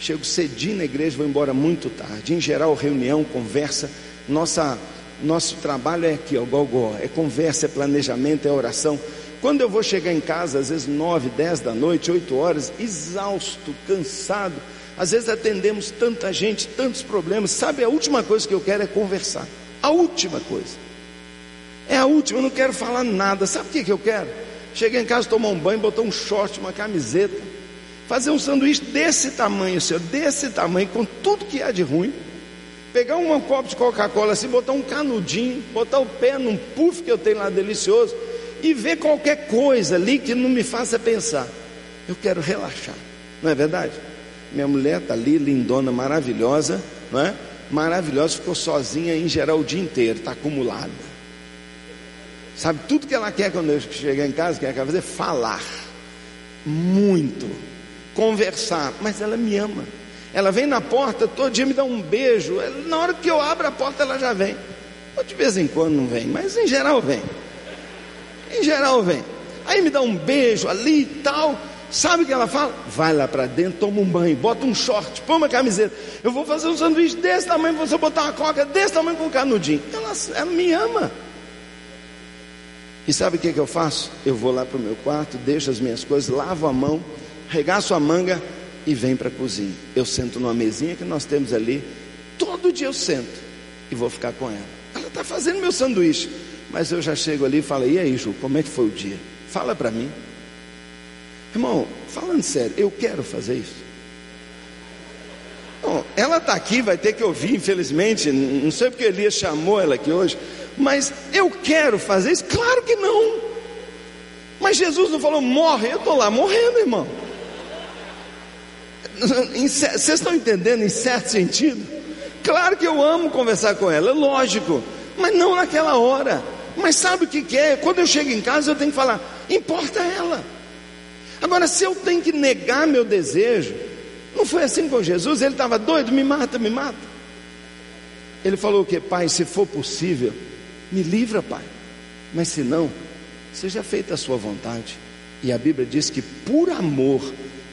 Chego cedinho na igreja, vou embora muito tarde. Em geral, reunião, conversa. Nossa, nosso trabalho é aqui, ó, gogó, é conversa, é planejamento, é oração. Quando eu vou chegar em casa, às vezes nove, dez da noite, oito horas, exausto, cansado. Às vezes atendemos tanta gente, tantos problemas. Sabe, a última coisa que eu quero é conversar. A última coisa. É a última, eu não quero falar nada. Sabe o que, que eu quero? Cheguei em casa, tomar um banho, botar um short, uma camiseta, fazer um sanduíche desse tamanho, senhor, desse tamanho, com tudo que há de ruim. Pegar um copo de Coca-Cola assim, botar um canudinho, botar o pé num puff que eu tenho lá delicioso e ver qualquer coisa ali que não me faça pensar. Eu quero relaxar, não é verdade? Minha mulher está ali, lindona, maravilhosa, não é? Maravilhosa, ficou sozinha em geral o dia inteiro, está acumulada. Sabe, tudo que ela quer quando eu chegar em casa, que ela quer fazer? Falar. Muito. Conversar. Mas ela me ama. Ela vem na porta, todo dia me dá um beijo. Na hora que eu abro a porta, ela já vem. Ou de vez em quando não vem, mas em geral vem. Em geral vem. Aí me dá um beijo ali e tal. Sabe o que ela fala? Vai lá para dentro, toma um banho, bota um short, põe uma camiseta. Eu vou fazer um sanduíche desse tamanho, você botar uma coca desse tamanho com um canudinho. Ela, ela me ama. E sabe o que, que eu faço? Eu vou lá para o meu quarto, deixo as minhas coisas, lavo a mão, regaço a manga e venho para a cozinha. Eu sento numa mesinha que nós temos ali. Todo dia eu sento e vou ficar com ela. Ela está fazendo meu sanduíche. Mas eu já chego ali e falo: E aí, Ju, como é que foi o dia? Fala para mim. Irmão, falando sério, eu quero fazer isso. Bom, ela está aqui, vai ter que ouvir, infelizmente. Não sei porque Elias chamou ela aqui hoje. Mas eu quero fazer isso? Claro que não. Mas Jesus não falou, morre, eu estou lá morrendo, irmão. Vocês estão entendendo em certo sentido? Claro que eu amo conversar com ela, lógico, mas não naquela hora. Mas sabe o que, que é? Quando eu chego em casa, eu tenho que falar, importa ela. Agora, se eu tenho que negar meu desejo, Não foi assim com Jesus? Ele estava doido, me mata, me mata. Ele falou o que? Pai, se for possível, me livra, Pai. Mas se não, seja feita a sua vontade. E a Bíblia diz que por amor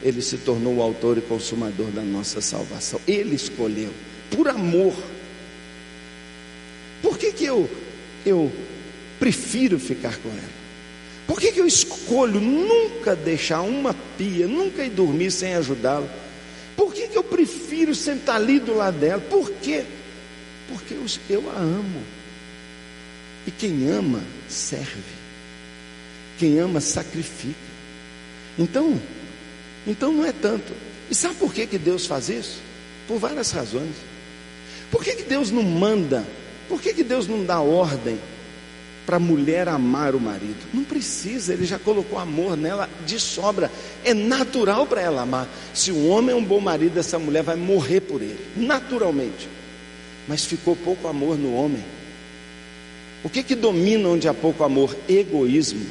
ele se tornou o autor e consumador da nossa salvação. Ele escolheu, por amor. Por que, que eu, eu prefiro ficar com ela? Por que, que eu escolho nunca deixar uma pia, nunca ir dormir sem ajudá-la? Por que, que eu prefiro sentar ali do lado dela? Por quê? Porque eu, eu a amo. E quem ama, serve. Quem ama, sacrifica. Então, então não é tanto. E sabe por que, que Deus faz isso? Por várias razões. Por que, que Deus não manda? Por que, que Deus não dá ordem para a mulher amar o marido? Não precisa, ele já colocou amor nela de sobra. É natural para ela amar. Se o homem é um bom marido, essa mulher vai morrer por ele, naturalmente. Mas ficou pouco amor no homem. O que, que domina onde há pouco amor? Egoísmo.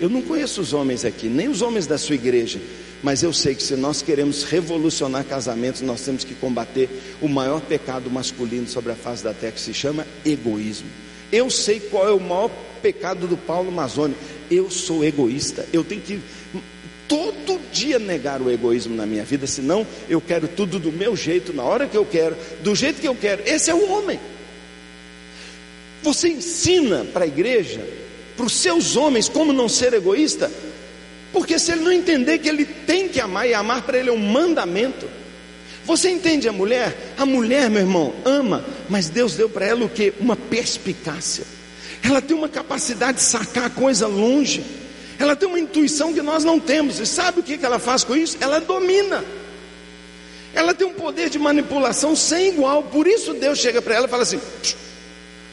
Eu não conheço os homens aqui, nem os homens da sua igreja, mas eu sei que se nós queremos revolucionar casamentos, nós temos que combater o maior pecado masculino sobre a face da terra, que se chama egoísmo. Eu sei qual é o maior pecado do Paulo Mazoni. Eu sou egoísta. Eu tenho que todo dia negar o egoísmo na minha vida, senão eu quero tudo do meu jeito, na hora que eu quero, do jeito que eu quero. Esse é o homem. Você ensina para a igreja, para os seus homens, como não ser egoísta? Porque se ele não entender que ele tem que amar, e amar para ele é um mandamento. Você entende a mulher? A mulher, meu irmão, ama, mas Deus deu para ela o que? Uma perspicácia. Ela tem uma capacidade de sacar a coisa longe. Ela tem uma intuição que nós não temos. E sabe o que ela faz com isso? Ela domina. Ela tem um poder de manipulação sem igual. Por isso Deus chega para ela e fala assim: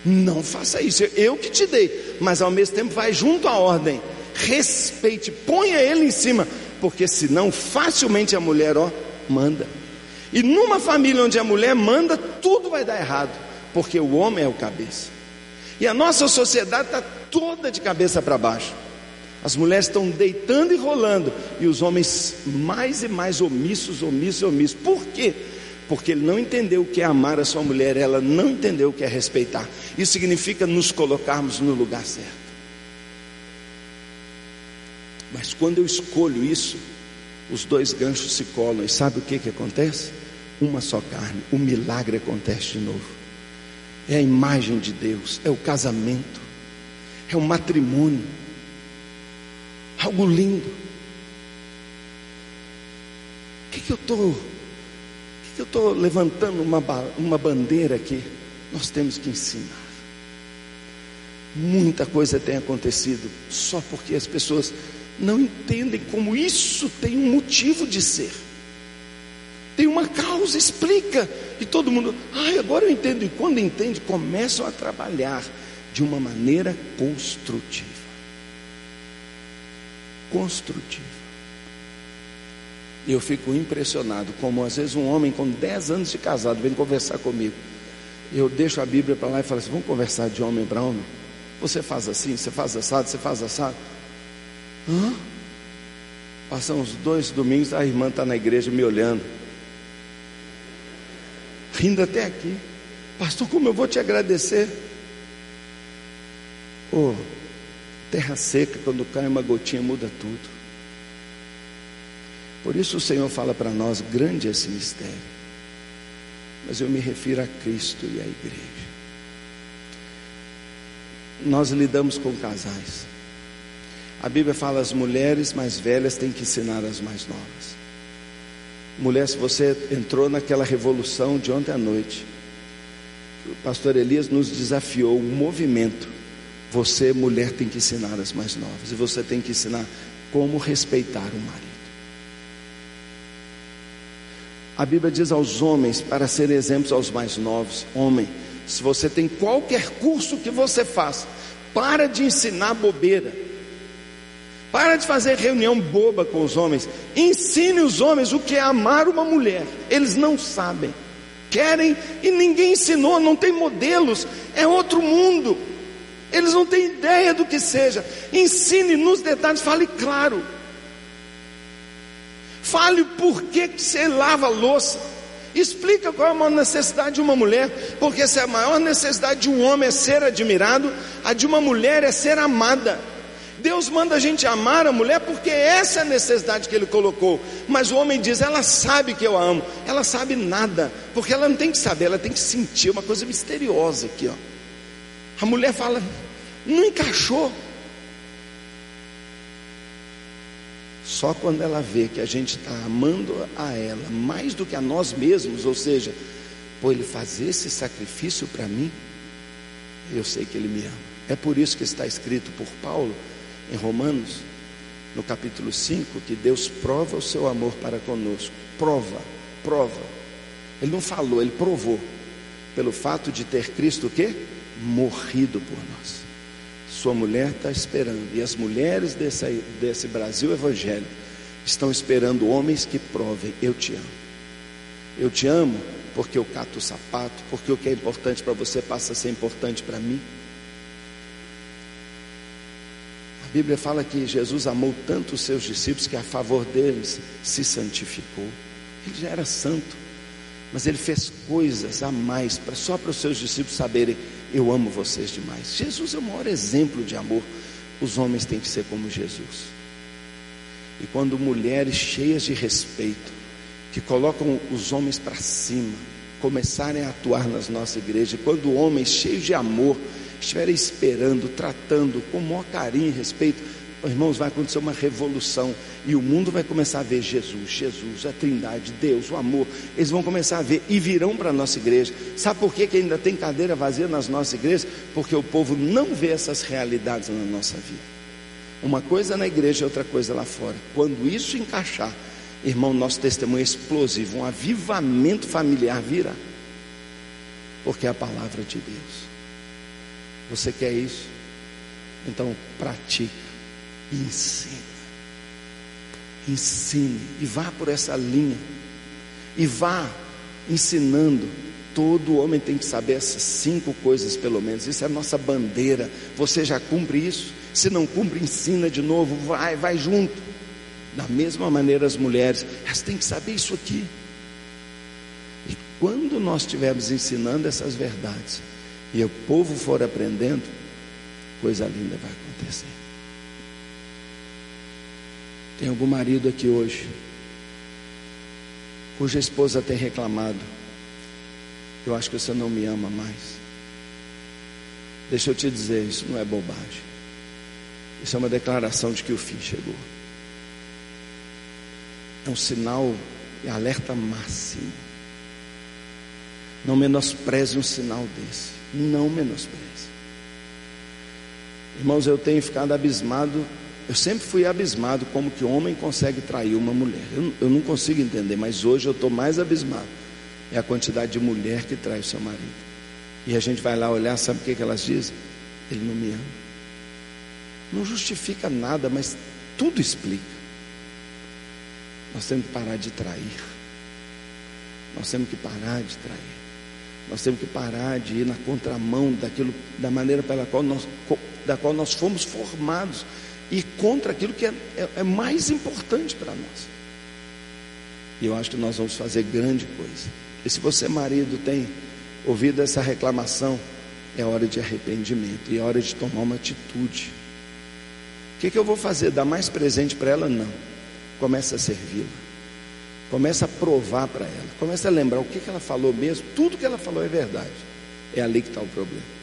não faça isso, eu que te dei, mas ao mesmo tempo vai junto à ordem respeite, ponha ele em cima, porque senão facilmente a mulher, ó, manda. E numa família onde a mulher manda, tudo vai dar errado, porque o homem é o cabeça. E a nossa sociedade está toda de cabeça para baixo. As mulheres estão deitando e rolando, e os homens mais e mais omissos, omissos, omissos. Por quê? Porque ele não entendeu o que é amar a sua mulher, ela não entendeu o que é respeitar. Isso significa nos colocarmos no lugar certo. Mas quando eu escolho isso, os dois ganchos se colam. E sabe o que, que acontece? Uma só carne. O milagre acontece de novo. É a imagem de Deus, é o casamento, é o matrimônio. Algo lindo. O que, que eu estou. eu estou levantando uma, uma bandeira aqui? Nós temos que ensinar. Muita coisa tem acontecido só porque as pessoas não entendem como isso tem um motivo de ser. Tem uma causa, explica. E todo mundo, ah, agora eu entendo. E quando entende, começam a trabalhar de uma maneira construtiva. Construtiva. E eu fico impressionado como às vezes um homem com 10 anos de casado vem conversar comigo. Eu deixo a Bíblia para lá e falo assim: vamos conversar de homem para homem? Você faz assim, você faz assado, você faz assado. Hã? Passamos dois domingos, a irmã está na igreja me olhando, rindo até aqui. Pastor, como eu vou te agradecer? Oh, terra seca, quando cai uma gotinha, muda tudo. Por isso o Senhor fala para nós: grande é esse mistério. Mas eu me refiro a Cristo e à igreja. Nós lidamos com casais. A Bíblia fala as mulheres mais velhas têm que ensinar as mais novas. Mulher, se você entrou naquela revolução de ontem à noite, o pastor Elias nos desafiou um movimento. Você, mulher, tem que ensinar as mais novas, e você tem que ensinar como respeitar o marido. A Bíblia diz aos homens para ser exemplos aos mais novos: homem, se você tem qualquer curso que você faça, para de ensinar bobeira. Para de fazer reunião boba com os homens. Ensine os homens o que é amar uma mulher. Eles não sabem. Querem e ninguém ensinou, não tem modelos. É outro mundo. Eles não têm ideia do que seja. Ensine nos detalhes, fale claro. Fale por que você lava a louça. Explica qual é a maior necessidade de uma mulher, porque se a maior necessidade de um homem é ser admirado, a de uma mulher é ser amada. Deus manda a gente amar a mulher porque essa é a necessidade que Ele colocou. Mas o homem diz: ela sabe que eu a amo. Ela sabe nada, porque ela não tem que saber, ela tem que sentir uma coisa misteriosa aqui. Ó. A mulher fala: não encaixou. Só quando ela vê que a gente está amando a ela mais do que a nós mesmos, ou seja, por ele fazer esse sacrifício para mim, eu sei que ele me ama. É por isso que está escrito por Paulo em Romanos, no capítulo 5, que Deus prova o seu amor para conosco. Prova, prova. Ele não falou, ele provou. Pelo fato de ter Cristo o quê? Morrido por nós. Sua mulher está esperando. E as mulheres desse, desse Brasil evangélico estão esperando homens que provem: Eu te amo. Eu te amo porque eu cato o sapato, porque o que é importante para você passa a ser importante para mim. A Bíblia fala que Jesus amou tanto os seus discípulos que a favor deles se santificou. Ele já era santo, mas ele fez coisas a mais para só para os seus discípulos saberem eu amo vocês demais. Jesus é o maior exemplo de amor. Os homens têm que ser como Jesus. E quando mulheres cheias de respeito, que colocam os homens para cima, começarem a atuar nas nossas igrejas, quando homens cheios de amor estiverem esperando, tratando com o maior carinho e respeito, irmãos, vai acontecer uma revolução e o mundo vai começar a ver Jesus, Jesus, a Trindade, Deus, o amor. Eles vão começar a ver e virão para a nossa igreja. Sabe por que, que ainda tem cadeira vazia nas nossas igrejas? Porque o povo não vê essas realidades na nossa vida. Uma coisa na igreja e outra coisa lá fora. Quando isso encaixar, irmão, nosso testemunho é explosivo, um avivamento familiar virá. Porque é a palavra de Deus. Você quer isso? Então pratica e ensina. Ensine e vá por essa linha. E vá ensinando. Todo homem tem que saber essas cinco coisas, pelo menos. Isso é a nossa bandeira. Você já cumpre isso? Se não cumpre, ensina de novo. Vai, vai junto. Da mesma maneira, as mulheres, elas têm que saber isso aqui. E quando nós estivermos ensinando essas verdades, e o povo for aprendendo, coisa linda vai acontecer. Tem algum marido aqui hoje, cuja esposa tem reclamado, eu acho que você não me ama mais. Deixa eu te dizer, isso não é bobagem. Isso é uma declaração de que o fim chegou. É um sinal e alerta máximo. Não menospreze um sinal desse. Não menospreze. Irmãos, eu tenho ficado abismado eu sempre fui abismado como que homem consegue trair uma mulher. Eu, eu não consigo entender, mas hoje eu estou mais abismado. É a quantidade de mulher que trai o seu marido. E a gente vai lá olhar, sabe o que, que elas dizem? Ele não me ama. Não justifica nada, mas tudo explica. Nós temos que parar de trair. Nós temos que parar de trair. Nós temos que parar de ir na contramão daquilo, da maneira pela qual nós, da qual nós fomos formados e contra aquilo que é, é, é mais importante para nós. E eu acho que nós vamos fazer grande coisa. E se você, marido, tem ouvido essa reclamação, é hora de arrependimento e é hora de tomar uma atitude. O que, que eu vou fazer? Dar mais presente para ela? Não. Começa a servi-la. Começa a provar para ela. Começa a lembrar o que, que ela falou mesmo. Tudo que ela falou é verdade. É ali que está o problema.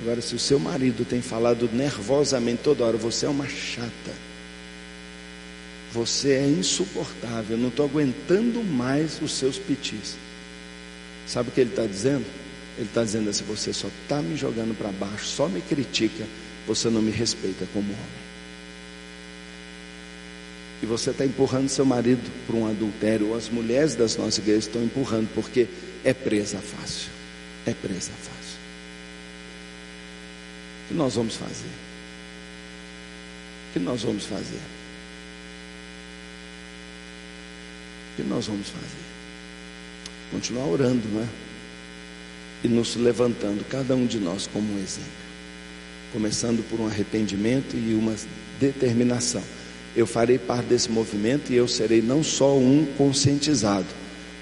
Agora, se o seu marido tem falado nervosamente toda hora, você é uma chata, você é insuportável, não estou aguentando mais os seus pitis. Sabe o que ele está dizendo? Ele está dizendo assim: você só está me jogando para baixo, só me critica, você não me respeita como homem. E você está empurrando seu marido para um adultério, ou as mulheres das nossas igrejas estão empurrando, porque é presa fácil. É presa fácil. O que nós vamos fazer? O que nós vamos fazer? O que nós vamos fazer? Continuar orando, não é? E nos levantando, cada um de nós, como um exemplo. Começando por um arrependimento e uma determinação. Eu farei parte desse movimento e eu serei não só um conscientizado,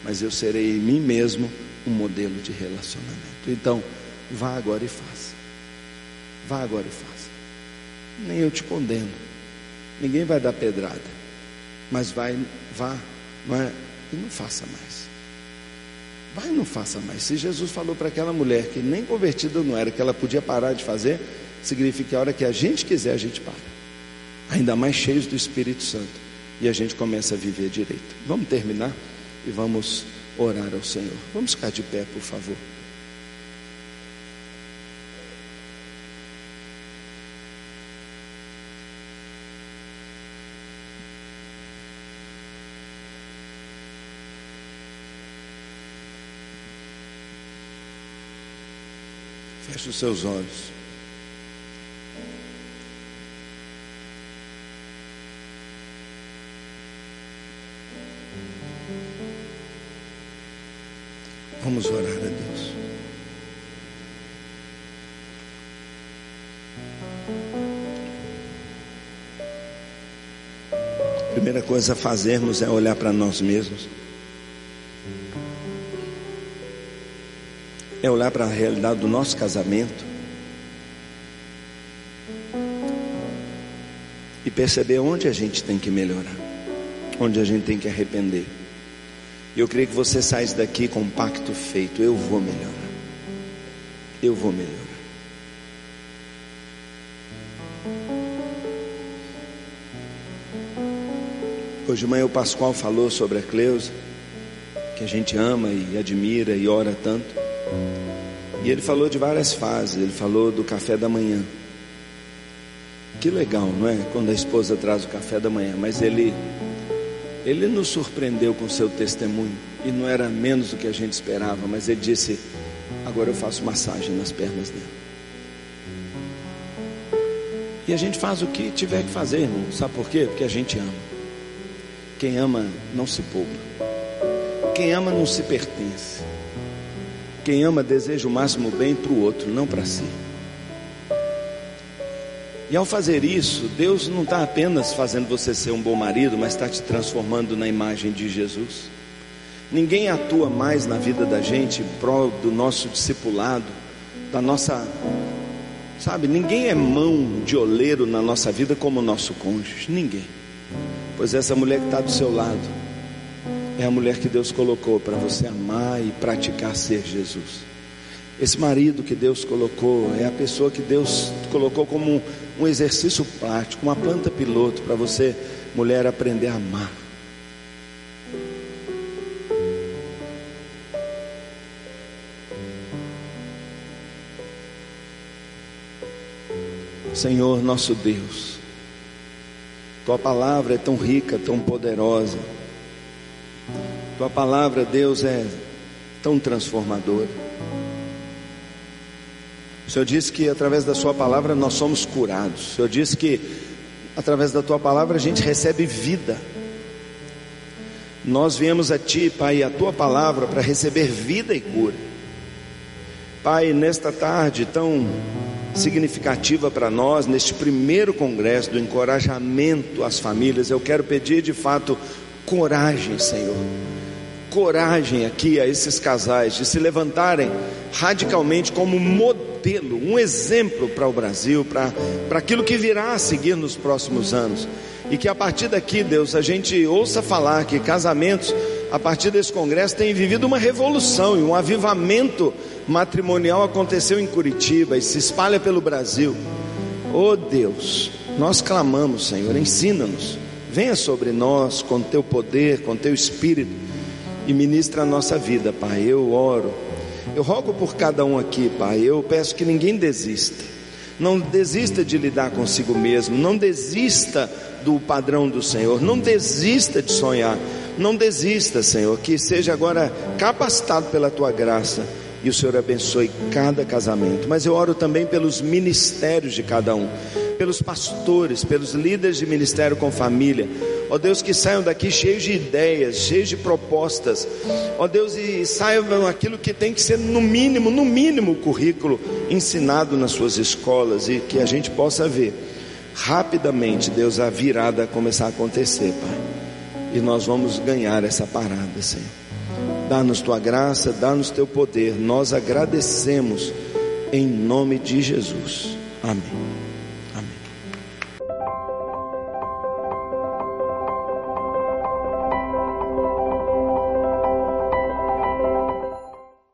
mas eu serei em mim mesmo um modelo de relacionamento. Então, vá agora e faça. Vá agora e faça. Nem eu te condeno. Ninguém vai dar pedrada. Mas vai, vá, não é? e não faça mais. Vai e não faça mais. Se Jesus falou para aquela mulher que nem convertida não era, que ela podia parar de fazer, significa que a hora que a gente quiser, a gente para. Ainda mais cheios do Espírito Santo. E a gente começa a viver direito. Vamos terminar e vamos orar ao Senhor. Vamos ficar de pé, por favor. Feche os seus olhos. Coisa a fazermos é olhar para nós mesmos. É olhar para a realidade do nosso casamento. E perceber onde a gente tem que melhorar, onde a gente tem que arrepender. E eu creio que você sai daqui com um pacto feito. Eu vou melhorar. Eu vou melhorar. Hoje de manhã o Pascoal falou sobre a Cleusa, que a gente ama e admira e ora tanto. E ele falou de várias fases, ele falou do café da manhã. Que legal, não é? Quando a esposa traz o café da manhã, mas ele ele nos surpreendeu com seu testemunho e não era menos do que a gente esperava, mas ele disse: Agora eu faço massagem nas pernas dele. E a gente faz o que tiver que fazer, irmão. Sabe por quê? Porque a gente ama. Quem ama não se poupa. Quem ama não se pertence. Quem ama deseja o máximo bem para o outro, não para si. E ao fazer isso, Deus não está apenas fazendo você ser um bom marido, mas está te transformando na imagem de Jesus. Ninguém atua mais na vida da gente em prol do nosso discipulado, da nossa. Sabe, ninguém é mão de oleiro na nossa vida como o nosso cônjuge. Ninguém. Pois essa mulher que está do seu lado é a mulher que Deus colocou para você amar e praticar ser Jesus. Esse marido que Deus colocou é a pessoa que Deus colocou como um exercício prático, uma planta piloto para você, mulher, aprender a amar. Senhor nosso Deus, Tua palavra é tão rica, tão poderosa. Tua palavra, Deus, é tão transformadora. O Senhor disse que através da Sua palavra nós somos curados. O Senhor disse que através da Tua palavra a gente recebe vida. Nós viemos a Ti, Pai, a Tua palavra para receber vida e cura. Pai, nesta tarde tão significativa para nós, neste primeiro congresso do encorajamento às famílias, eu quero pedir de fato coragem, Senhor coragem aqui a esses casais de se levantarem radicalmente como modelo, um exemplo para o Brasil, para, para aquilo que virá a seguir nos próximos anos. E que a partir daqui, Deus, a gente ouça falar que casamentos, a partir desse congresso, têm vivido uma revolução e um avivamento matrimonial aconteceu em Curitiba e se espalha pelo Brasil. Oh Deus, nós clamamos, Senhor, ensina-nos, venha sobre nós com teu poder, com teu espírito e ministra a nossa vida, Pai. Eu oro, eu rogo por cada um aqui, Pai. Eu peço que ninguém desista, não desista de lidar consigo mesmo, não desista do padrão do Senhor, não desista de sonhar, não desista, Senhor, que seja agora capacitado pela tua graça e o Senhor abençoe cada casamento. Mas eu oro também pelos ministérios de cada um, pelos pastores, pelos líderes de ministério com família Ó oh Deus, que saiam daqui cheios de ideias, cheios de propostas. Ó oh Deus, e saiam aquilo que tem que ser no mínimo, no mínimo o currículo ensinado nas suas escolas e que a gente possa ver rapidamente, Deus, a virada começar a acontecer, Pai. E nós vamos ganhar essa parada, Senhor. Dá-nos tua graça, dá-nos teu poder. Nós agradecemos em nome de Jesus. Amém.